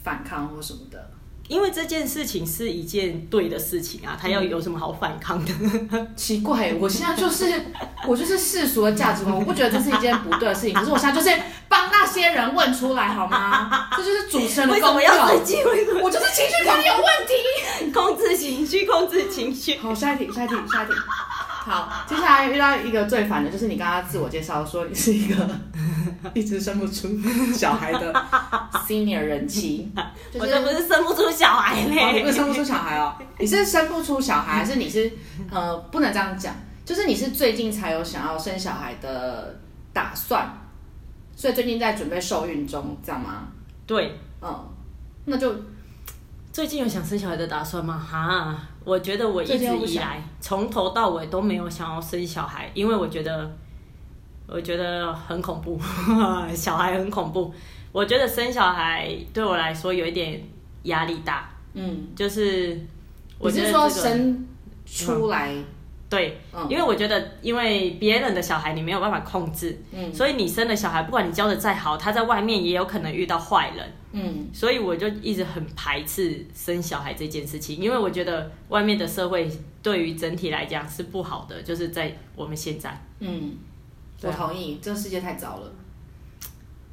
反抗或什么的。因为这件事情是一件对的事情啊，他要有什么好反抗的？嗯、奇怪，我现在就是 我就是世俗的价值观，我不觉得这是一件不对的事情。可是我现在就是帮那些人问出来好吗？这就是主持人的功用。为什么要？我就是情绪管理有问题，控制情绪，控制情绪。好，下一题，下一题，下一题。好，接下来遇到一个最烦的，就是你刚刚自我介绍说你是一个 一直生不出小孩的 senior 人妻，就是、我这不是生不出小孩嘞、哦，你不是生不出小孩哦，你是生不出小孩，还是你是呃不能这样讲，就是你是最近才有想要生小孩的打算，所以最近在准备受孕中，这样吗？对，嗯，那就最近有想生小孩的打算吗？哈。我觉得我一直以来从头到尾都没有想要生小孩，因为我觉得我觉得很恐怖，小孩很恐怖。我觉得生小孩对我来说有一点压力大，嗯，就是我是说生出来。嗯对，因为我觉得，因为别人的小孩你没有办法控制，嗯，所以你生的小孩，不管你教的再好，他在外面也有可能遇到坏人，嗯，所以我就一直很排斥生小孩这件事情，因为我觉得外面的社会对于整体来讲是不好的，就是在我们现在，嗯，我同意，这个世界太糟了。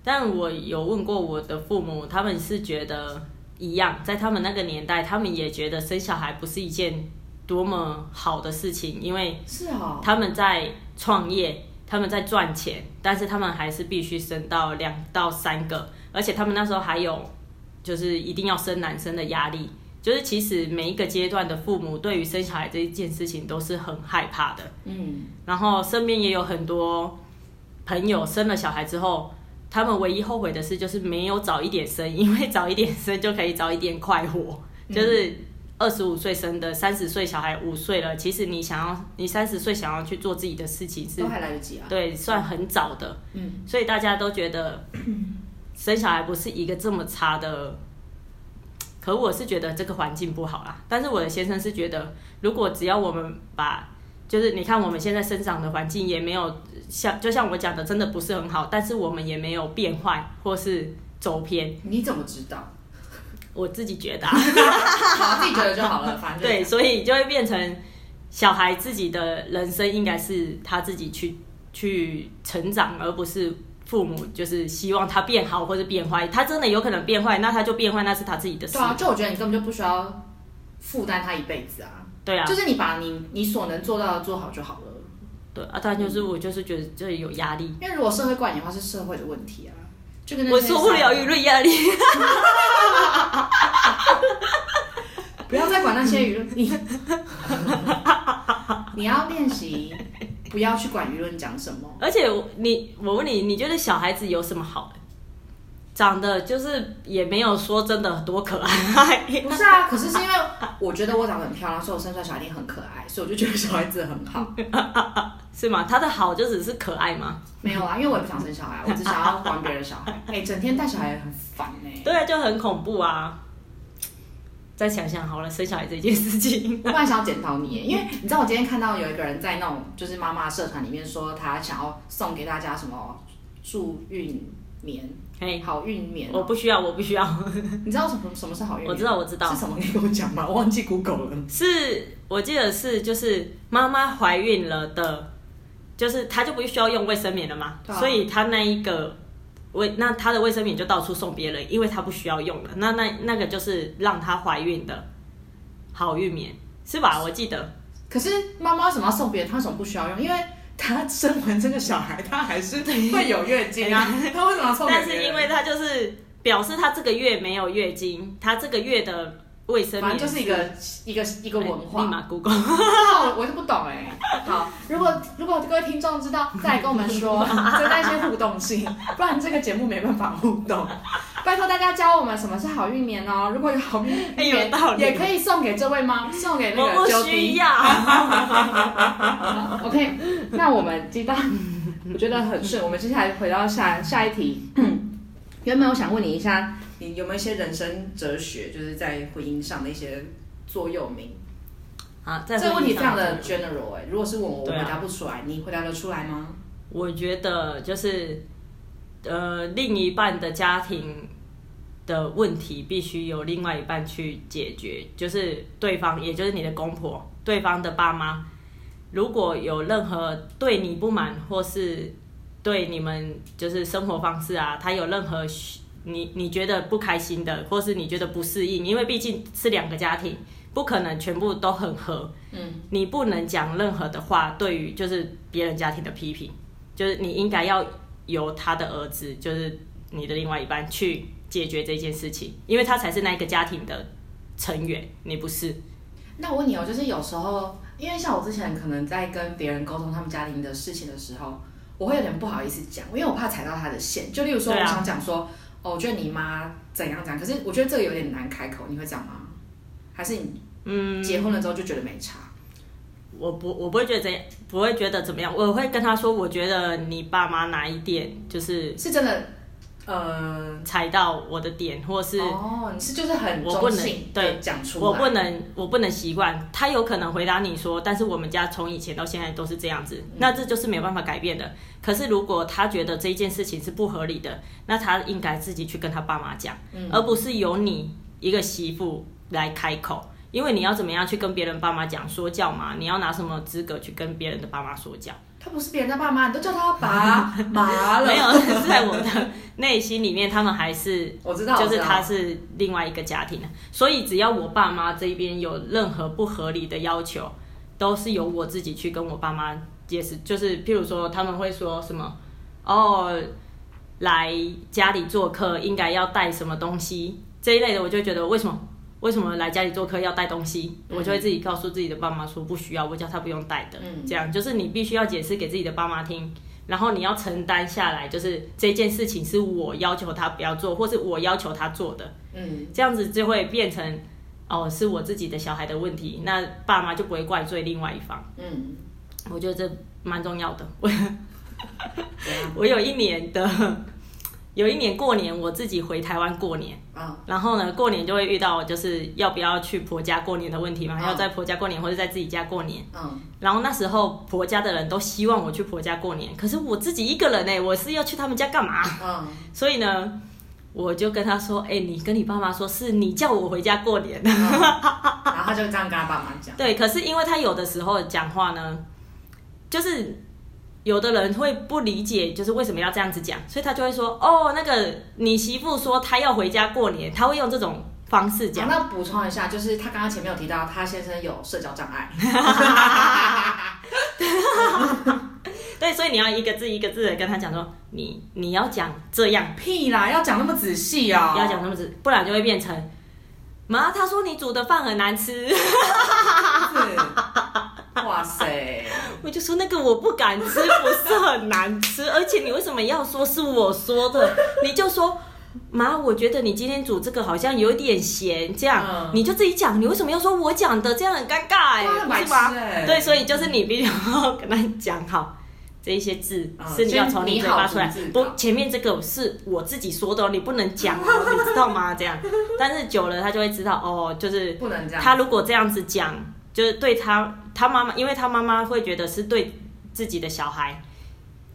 但我有问过我的父母，他们是觉得一样，在他们那个年代，他们也觉得生小孩不是一件。多么好的事情，因为是啊，他们在创业，他们在赚钱，但是他们还是必须生到两到三个，而且他们那时候还有就是一定要生男生的压力，就是其实每一个阶段的父母对于生小孩这一件事情都是很害怕的，嗯，然后身边也有很多朋友生了小孩之后，他们唯一后悔的事就是没有早一点生，因为早一点生就可以早一点快活，就是。二十五岁生的，三十岁小孩五岁了，其实你想要，你三十岁想要去做自己的事情是都还来得及啊，对，算很早的，嗯，所以大家都觉得 生小孩不是一个这么差的，可我是觉得这个环境不好啦，但是我的先生是觉得，如果只要我们把，就是你看我们现在生长的环境也没有像，就像我讲的，真的不是很好，但是我们也没有变坏或是走偏，你怎么知道？我自己觉得，好，自己觉得就好了，反正对，所以就会变成小孩自己的人生应该是他自己去去成长，而不是父母就是希望他变好或者变坏。他真的有可能变坏，那他就变坏，那是他自己的事。对啊，就我觉得你根本就不需要负担他一辈子啊。对啊，就是你把你你所能做到的做好就好了。对啊，但就是我就是觉得这有压力，因为如果社会怪你的话，是社会的问题啊。就跟我受不了舆论压力。不要再管那些舆论，你 你要练习，不要去管舆论讲什么。而且你，我问你，你觉得小孩子有什么好的？长得就是也没有说真的多可爱。不是啊，可是是因为我觉得我长得很漂亮，所以我生出来小孩一定很可爱，所以我就觉得小孩子很好。是吗？他的好就只是可爱吗？没有啊，因为我也不想生小孩，我只想要管别人小孩。哎、欸，整天带小孩很烦哎、欸。对啊，就很恐怖啊。再想想好了，生小孩这件事情，我本来想要检讨你，因为你知道我今天看到有一个人在那种就是妈妈社团里面说，他想要送给大家什么助孕棉，嘿，好孕棉。我不需要，我不需要。你知道什么什么是好运棉？我知道，我知道是什么？你跟我讲吧，我忘记 Google 了。是我记得是就是妈妈怀孕了的，就是她就不需要用卫生棉了嘛，啊、所以她那一个。卫那她的卫生棉就到处送别人，因为她不需要用了。那那那个就是让她怀孕的好孕棉，是吧？我记得。可是妈妈为什么要送别人？她为什么不需要用？因为她生完这个小孩，他还是会有月经啊。他为什么？但是因为他就是表示他这个月没有月经，他这个月的。卫生反正就是一个一个一个文化。立马 Google，我 我是不懂哎。好，如果如果各位听众知道，再来跟我们说，增加一些互动性，不然这个节目没办法互动。拜托大家教我们什么是好运棉哦。如果有好运棉，也可以送给这位吗？送给那个。我不需要。OK，那我们知道，我觉得很顺。我们接下来回到下下一题。原本我想问你一下。你有没有一些人生哲学，就是在婚姻上的一些座右铭啊？在这个问题非常的 general 哎、欸，如果是我，我回答不出来，啊、你回答得出来吗？我觉得就是，呃，另一半的家庭的问题必须由另外一半去解决，就是对方，也就是你的公婆，对方的爸妈，如果有任何对你不满，或是对你们就是生活方式啊，他有任何。你你觉得不开心的，或是你觉得不适应，因为毕竟是两个家庭，不可能全部都很合。嗯，你不能讲任何的话，对于就是别人家庭的批评，就是你应该要由他的儿子，就是你的另外一半去解决这件事情，因为他才是那个家庭的成员，你不是。那我问你哦，就是有时候，因为像我之前可能在跟别人沟通他们家庭的事情的时候，我会有点不好意思讲，因为我怕踩到他的线。就例如说，我想讲说。哦，我觉得你妈怎样怎样，可是我觉得这个有点难开口，你会讲吗？还是你嗯结婚了之后就觉得没差？嗯、我不，我不会觉得怎样，不会觉得怎么样，我会跟他说，我觉得你爸妈哪一点就是是真的。呃，踩到我的点，或是哦，你是就是很我不能对讲出来，我不能我不能习惯。他有可能回答你说，但是我们家从以前到现在都是这样子，嗯、那这就是没有办法改变的。可是如果他觉得这件事情是不合理的，那他应该自己去跟他爸妈讲，嗯、而不是由你一个媳妇来开口。因为你要怎么样去跟别人爸妈讲说教嘛？你要拿什么资格去跟别人的爸妈说教？他不是别人的爸妈，你都叫他爸 妈了。没有，是在我的内心里面，他们还是 我知道，就是他是另外一个家庭。所以只要我爸妈这边有任何不合理的要求，都是由我自己去跟我爸妈解释。就是譬如说，他们会说什么哦，来家里做客应该要带什么东西这一类的，我就觉得为什么？为什么来家里做客要带东西？嗯、我就会自己告诉自己的爸妈说不需要，我叫他不用带的。嗯、这样就是你必须要解释给自己的爸妈听，然后你要承担下来，就是这件事情是我要求他不要做，或是我要求他做的。嗯，这样子就会变成哦，是我自己的小孩的问题，那爸妈就不会怪罪另外一方。嗯，我觉得这蛮重要的。我 我有一年的。有一年过年，我自己回台湾过年，嗯，然后呢，过年就会遇到就是要不要去婆家过年的问题嘛，嗯、要在婆家过年或者在自己家过年，嗯，然后那时候婆家的人都希望我去婆家过年，可是我自己一个人呢，我是要去他们家干嘛？嗯，所以呢，我就跟他说，哎、欸，你跟你爸妈说是你叫我回家过年，嗯、然后他就这样跟他爸妈讲，对，可是因为他有的时候讲话呢，就是。有的人会不理解，就是为什么要这样子讲，所以他就会说：“哦，那个你媳妇说她要回家过年，他会用这种方式讲。”那补充一下，就是他刚刚前面有提到，他先生有社交障碍。对，所以你要一个字一个字的跟他讲说：“你你要讲这样屁啦，要讲那么仔细啊、哦，要讲那么仔，不然就会变成妈，他说你煮的饭很难吃。”哇塞！我就说那个我不敢吃，不是很难吃，而且你为什么要说是我说的？你就说妈，我觉得你今天煮这个好像有点咸，这样、嗯、你就自己讲，你为什么要说我讲的？这样很尴尬哎、欸，是吧？对，所以就是你必须要跟他讲好 这一些字是你要从你嘴巴出来，不，前面这个是我自己说的，哦你不能讲哦，你知道吗？这样，但是久了他就会知道哦，就是不能这样。他如果这样子讲。就是对他，他妈妈，因为他妈妈会觉得是对自己的小孩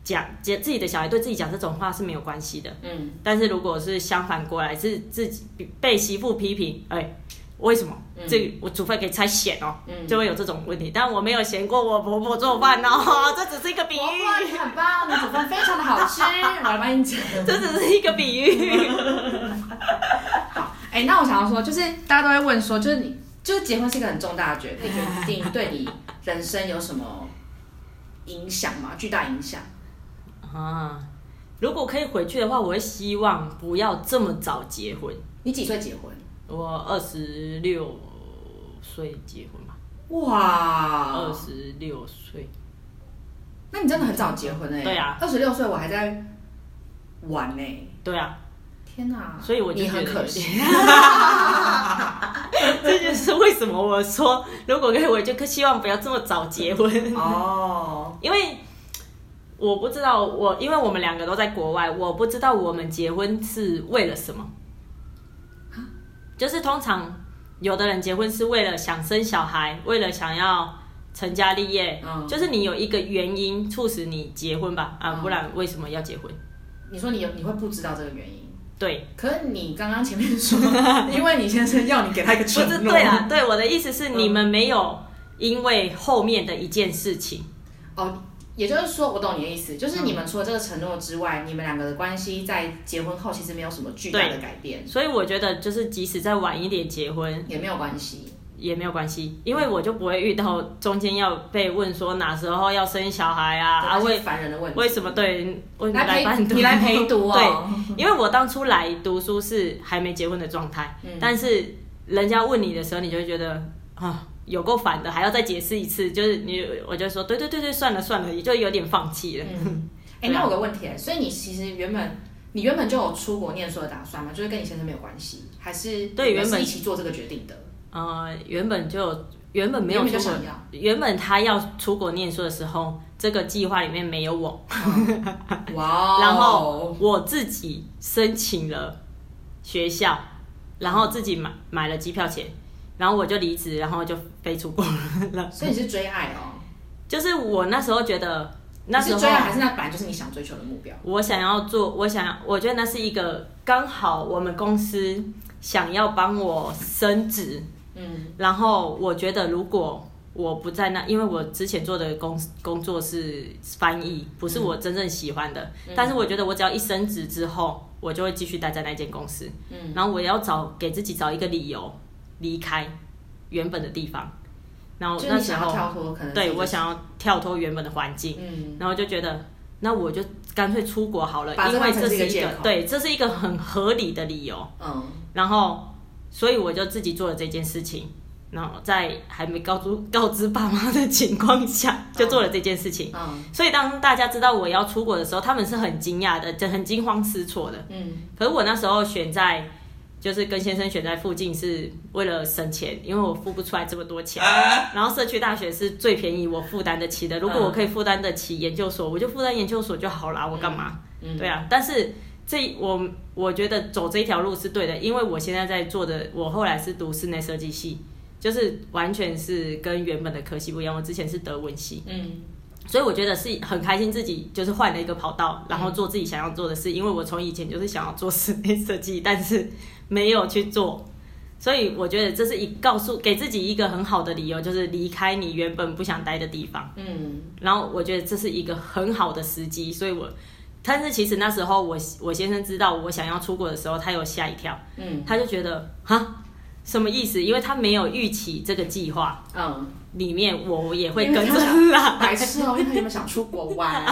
讲，自己的小孩对自己讲这种话是没有关系的。嗯。但是如果是相反过来，是自己被媳妇批评，哎、欸，为什么？嗯、这个我煮饭给猜咸哦，嗯、就会有这种问题。但我没有嫌过我婆婆做饭哦，这只是一个比喻。你很棒，你煮饭非常的好吃。我来帮你讲，这只是一个比喻。好，哎、欸，那我想要说，就是大家都会问说，就是你。就是结婚是一个很重大的决定，决定 对你人生有什么影响吗？巨大影响啊！如果可以回去的话，我会希望不要这么早结婚。你几岁结婚？我二十六岁结婚吧。哇，二十六岁，那你真的很早结婚哎、欸？对啊，二十六岁我还在玩呢、欸。对啊。天哪！所以我就觉得你很可惜。这就是为什么我说，如果可以，我就希望不要这么早结婚哦。因为我不知道我，因为我们两个都在国外，我不知道我们结婚是为了什么。就是通常有的人结婚是为了想生小孩，为了想要成家立业，嗯，就是你有一个原因促使你结婚吧？啊，不然为什么要结婚？你说你有，你会不知道这个原因？对，可是你刚刚前面说，因为你先生要你给他一个承诺。不是，对啊，对，我的意思是你们没有因为后面的一件事情。哦，也就是说，我懂你的意思，就是你们除了这个承诺之外，嗯、你们两个的关系在结婚后其实没有什么巨大的改变。所以我觉得，就是即使再晚一点结婚也没有关系。也没有关系，因为我就不会遇到中间要被问说哪时候要生小孩啊啊，为烦人的问题，为什么对？来陪你来陪读哦。对，因为我当初来读书是还没结婚的状态，嗯、但是人家问你的时候，你就会觉得啊，有够烦的，还要再解释一次，就是你我就说对对对对，算了算了，也就有点放弃了。哎、那我有个问题，所以你其实原本你原本就有出国念书的打算吗？就是跟你先生没有关系，还是对原本一起做这个决定的？呃，原本就原本没有出国，原本他要出国念书的时候，这个计划里面没有我。哇！然后我自己申请了学校，然后自己买买了机票钱，然后我就离职，然后就飞出国了。所以你是追爱哦？就是我那时候觉得，那时候是追爱还是那本来就是你想追求的目标？我想要做，我想要，我觉得那是一个刚好我们公司想要帮我升职。嗯，然后我觉得如果我不在那，因为我之前做的工工作是翻译，不是我真正喜欢的。嗯、但是我觉得我只要一升职之后，我就会继续待在那间公司。嗯，然后我要找给自己找一个理由离开原本的地方。然后那时候跳脱可能对我想要跳脱原本的环境。嗯，然后就觉得那我就干脆出国好了，因为这是一个对，这是一个很合理的理由。嗯，然后。所以我就自己做了这件事情，然后在还没告知告知爸妈的情况下，就做了这件事情。嗯，所以当大家知道我要出国的时候，他们是很惊讶的，就很惊慌失措的。嗯，可是我那时候选在，就是跟先生选在附近是为了省钱，因为我付不出来这么多钱。然后社区大学是最便宜，我负担得起的。如果我可以负担得起研究所，我就负担研究所就好啦。我干嘛？对啊。但是这我我觉得走这一条路是对的，因为我现在在做的，我后来是读室内设计系，就是完全是跟原本的科系不一样。我之前是德文系，嗯。所以我觉得是很开心，自己就是换了一个跑道，然后做自己想要做的事。因为我从以前就是想要做室内设计，但是没有去做，所以我觉得这是一告诉给自己一个很好的理由，就是离开你原本不想待的地方。嗯，然后我觉得这是一个很好的时机，所以我，但是其实那时候我我先生知道我想要出国的时候，他有吓一跳，嗯，他就觉得哈。什么意思？因为他没有预期这个计划，嗯，里面我也会跟着啦。白痴哦，因为他有没有想出国玩？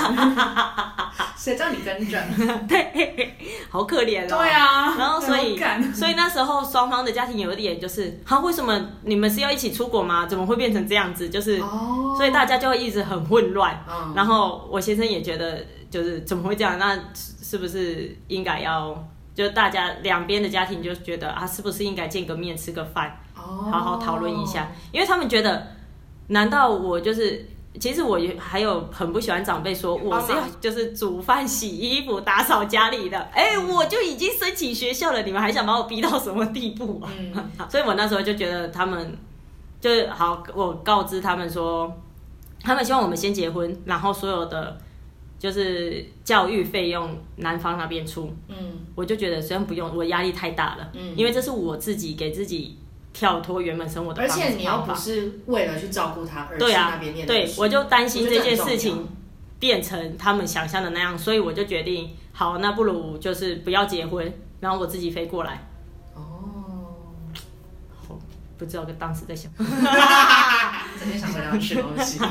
谁叫你跟着？对，好可怜哦。对啊，然后所以所以那时候双方的家庭有一点就是，他为什么你们是要一起出国吗？怎么会变成这样子？就是，哦所以大家就会一直很混乱。然后我先生也觉得，就是怎么会这样？那是不是应该要？就大家两边的家庭就觉得啊，是不是应该见个面吃个饭，好好讨论一下？因为他们觉得，难道我就是？其实我也还有很不喜欢长辈说我是要就是煮饭、洗衣服、打扫家里的。哎，我就已经申请学校了，你们还想把我逼到什么地步啊？所以我那时候就觉得他们就是好，我告知他们说，他们希望我们先结婚，然后所有的。就是教育费用男方那边出，嗯，我就觉得虽然不用，我压力太大了，嗯，因为这是我自己给自己跳脱原本生活的方法。而且你要不是为了去照顾他而去那边念，对，我就担心这件事情变成他们想象的那样，所以我就决定，好，那不如就是不要结婚，然后我自己飞过来。哦，不知道跟当时在想，整天想着要吃东西。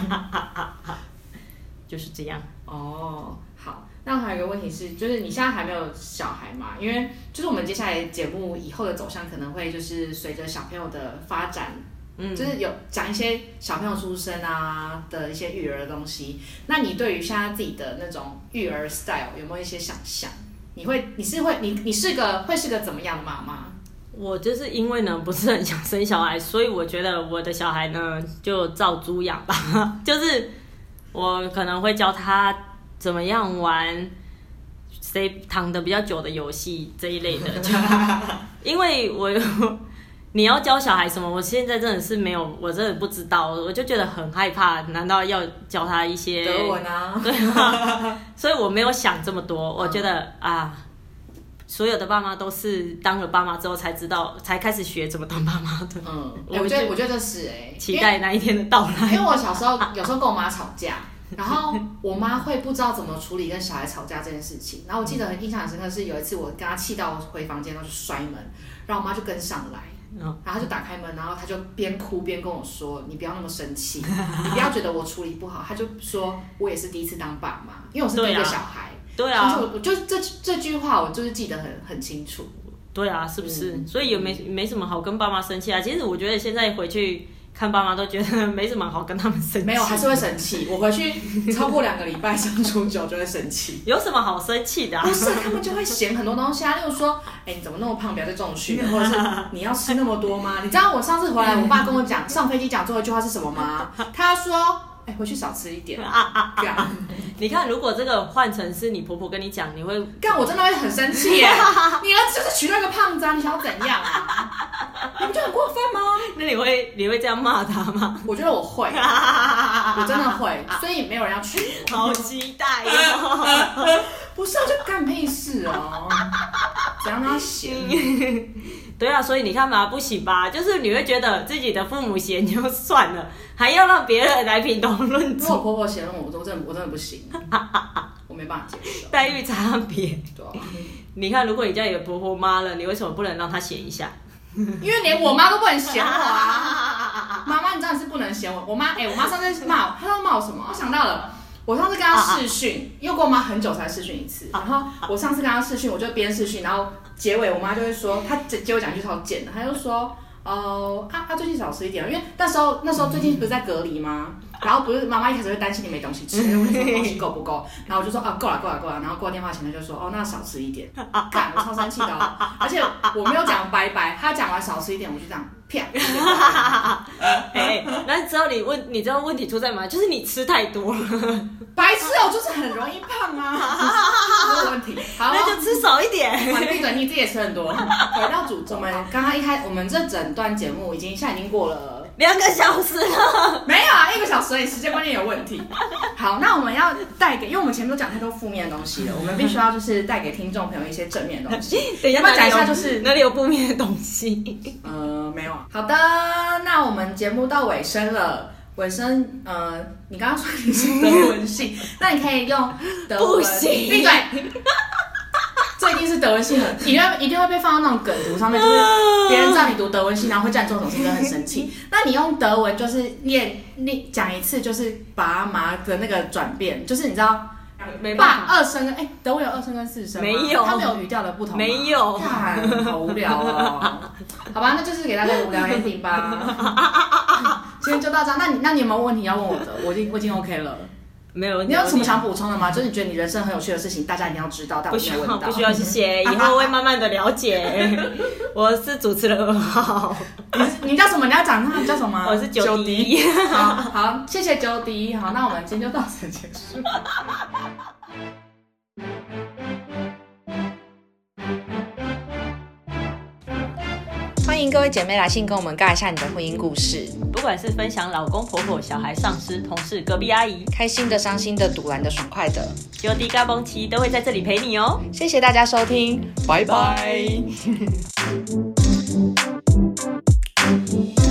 就是这样哦。好，那还有一个问题是，就是你现在还没有小孩嘛？因为就是我们接下来节目以后的走向可能会就是随着小朋友的发展，嗯，就是有讲一些小朋友出生啊的一些育儿的东西。那你对于现在自己的那种育儿 style 有没有一些想象？你会，你是会，你你是个会是个怎么样的妈妈？我就是因为呢不是很想生小孩，所以我觉得我的小孩呢就照猪养吧，就是。我可能会教他怎么样玩谁躺得比较久的游戏这一类的，因为我 你要教小孩什么，我现在真的是没有，我真的不知道，我就觉得很害怕。难道要教他一些德文啊？对啊，所以我没有想这么多。我觉得啊，所有的爸妈都是当了爸妈之后才知道，才开始学怎么当爸妈的。嗯，我觉得我觉得是哎，期待那一天的到来。因为我小时候有时候跟我妈吵架。然后我妈会不知道怎么处理跟小孩吵架这件事情。然后我记得很印象很深刻是有一次我跟她气到回房间，然后就摔门，然后我妈就跟上来，然后她就打开门，然后她就边哭边跟我说：“你不要那么生气，你不要觉得我处理不好。”她就说：“我也是第一次当爸妈，因为我是第一个小孩。”对啊，就是我就这这句话我就是记得很很清楚。对啊，是不是？嗯、所以也没没什么好跟爸妈生气啊。其实我觉得现在回去。看爸妈都觉得没什么好跟他们生气，没有还是会生气。我回去超过两个礼拜相处久就会生气。有什么好生气的啊？不是，他们就会嫌很多东西啊，例如说，哎，你怎么那么胖，不要再重训了，或者是你要吃那么多吗？你知道我上次回来，我爸跟我讲上飞机讲最后一句话是什么吗？他说。哎，回去少吃一点啊啊！干，你看，如果这个换成是你婆婆跟你讲，你会干，我真的会很生气耶！你儿子就是娶那个胖子，你想要怎样啊？你不觉得很过分吗？那你会你会这样骂他吗？我觉得我会，我真的会，所以没有人要娶我。好期待哦！不是啊，就干屁事哦！怎样他嫌？对啊，所以你看嘛，不行吧？就是你会觉得自己的父母嫌就算了，还要让别人来评头论足。如果婆婆嫌我，我真的我真的不行，我没办法接受。待遇差别。对啊。你看，如果你家有婆婆妈了，你为什么不能让她嫌一下？因为连我妈都不能嫌我啊！妈妈，你真的是不能嫌我。我妈，哎、欸，我妈上次骂我，她要骂我什么？我想到了。我上次跟他视讯，因为跟我妈很久才视讯一次。然后我上次跟他视讯，我就边视讯，然后结尾我妈就会说，她结结尾讲一句超贱的，她就说，哦、呃，啊啊最近少吃一点，因为那时候那时候最近不是在隔离吗？然后不是妈妈一开始会担心你没东西吃，问你东西够不够，然后我就说啊够了够了够了，然后挂电话前他就说哦那少吃一点，干我超生气的哦，而且我没有讲拜拜，他讲完少吃一点，我就这样啪。哎，那之后你问你知道问题出在哪？就是你吃太多了，白痴哦，就是很容易胖啊，没有问题，好，那就吃少一点。闭嘴，你自己也吃很多。回到主轴，我们刚刚一开，我们这整段节目已经现在已经过了。两个小时了，没有啊，一个小时，你时间观念有问题。好，那我们要带给，因为我们前面都讲太多负面的东西了，我们必须要就是带给听众朋友一些正面的东西。等一下，讲一下就是哪里有负面的东西？呃，没有。好的，那我们节目到尾声了，尾声，呃，你刚刚说你是德文系，那你可以用德文。不行，闭嘴。是德文系的，一定一定会被放到那种梗图上面，就是别人知道你读德文系，然后会站这种，是不是很生气？那你用德文就是念念讲一次，就是爸妈的那个转变，就是你知道，爸二声跟哎，德文有二声跟四声吗？没有，他没有语调的不同，没有，看好无聊哦。好吧，那就是给大家无聊 ending 吧。今天就到这，那你那你有没有问题要问我的？我已经我已经 OK 了。没有，你有什么想补充的吗？就是你觉得你人生很有趣的事情，大家一定要知道，但我没有问到。不需要，谢谢，以后我会慢慢的了解。我是主持人二号，你你叫什么？你要讲他叫什么？我是九迪。好，好，谢谢九迪。好，那我们今天就到此结束。各位姐妹来信跟我们尬一下你的婚姻故事，不管是分享老公、婆婆、小孩、上司、同事、隔壁阿姨，开心的、伤心的、堵拦的、爽快的，九弟、高鹏期都会在这里陪你哦。谢谢大家收听，拜拜。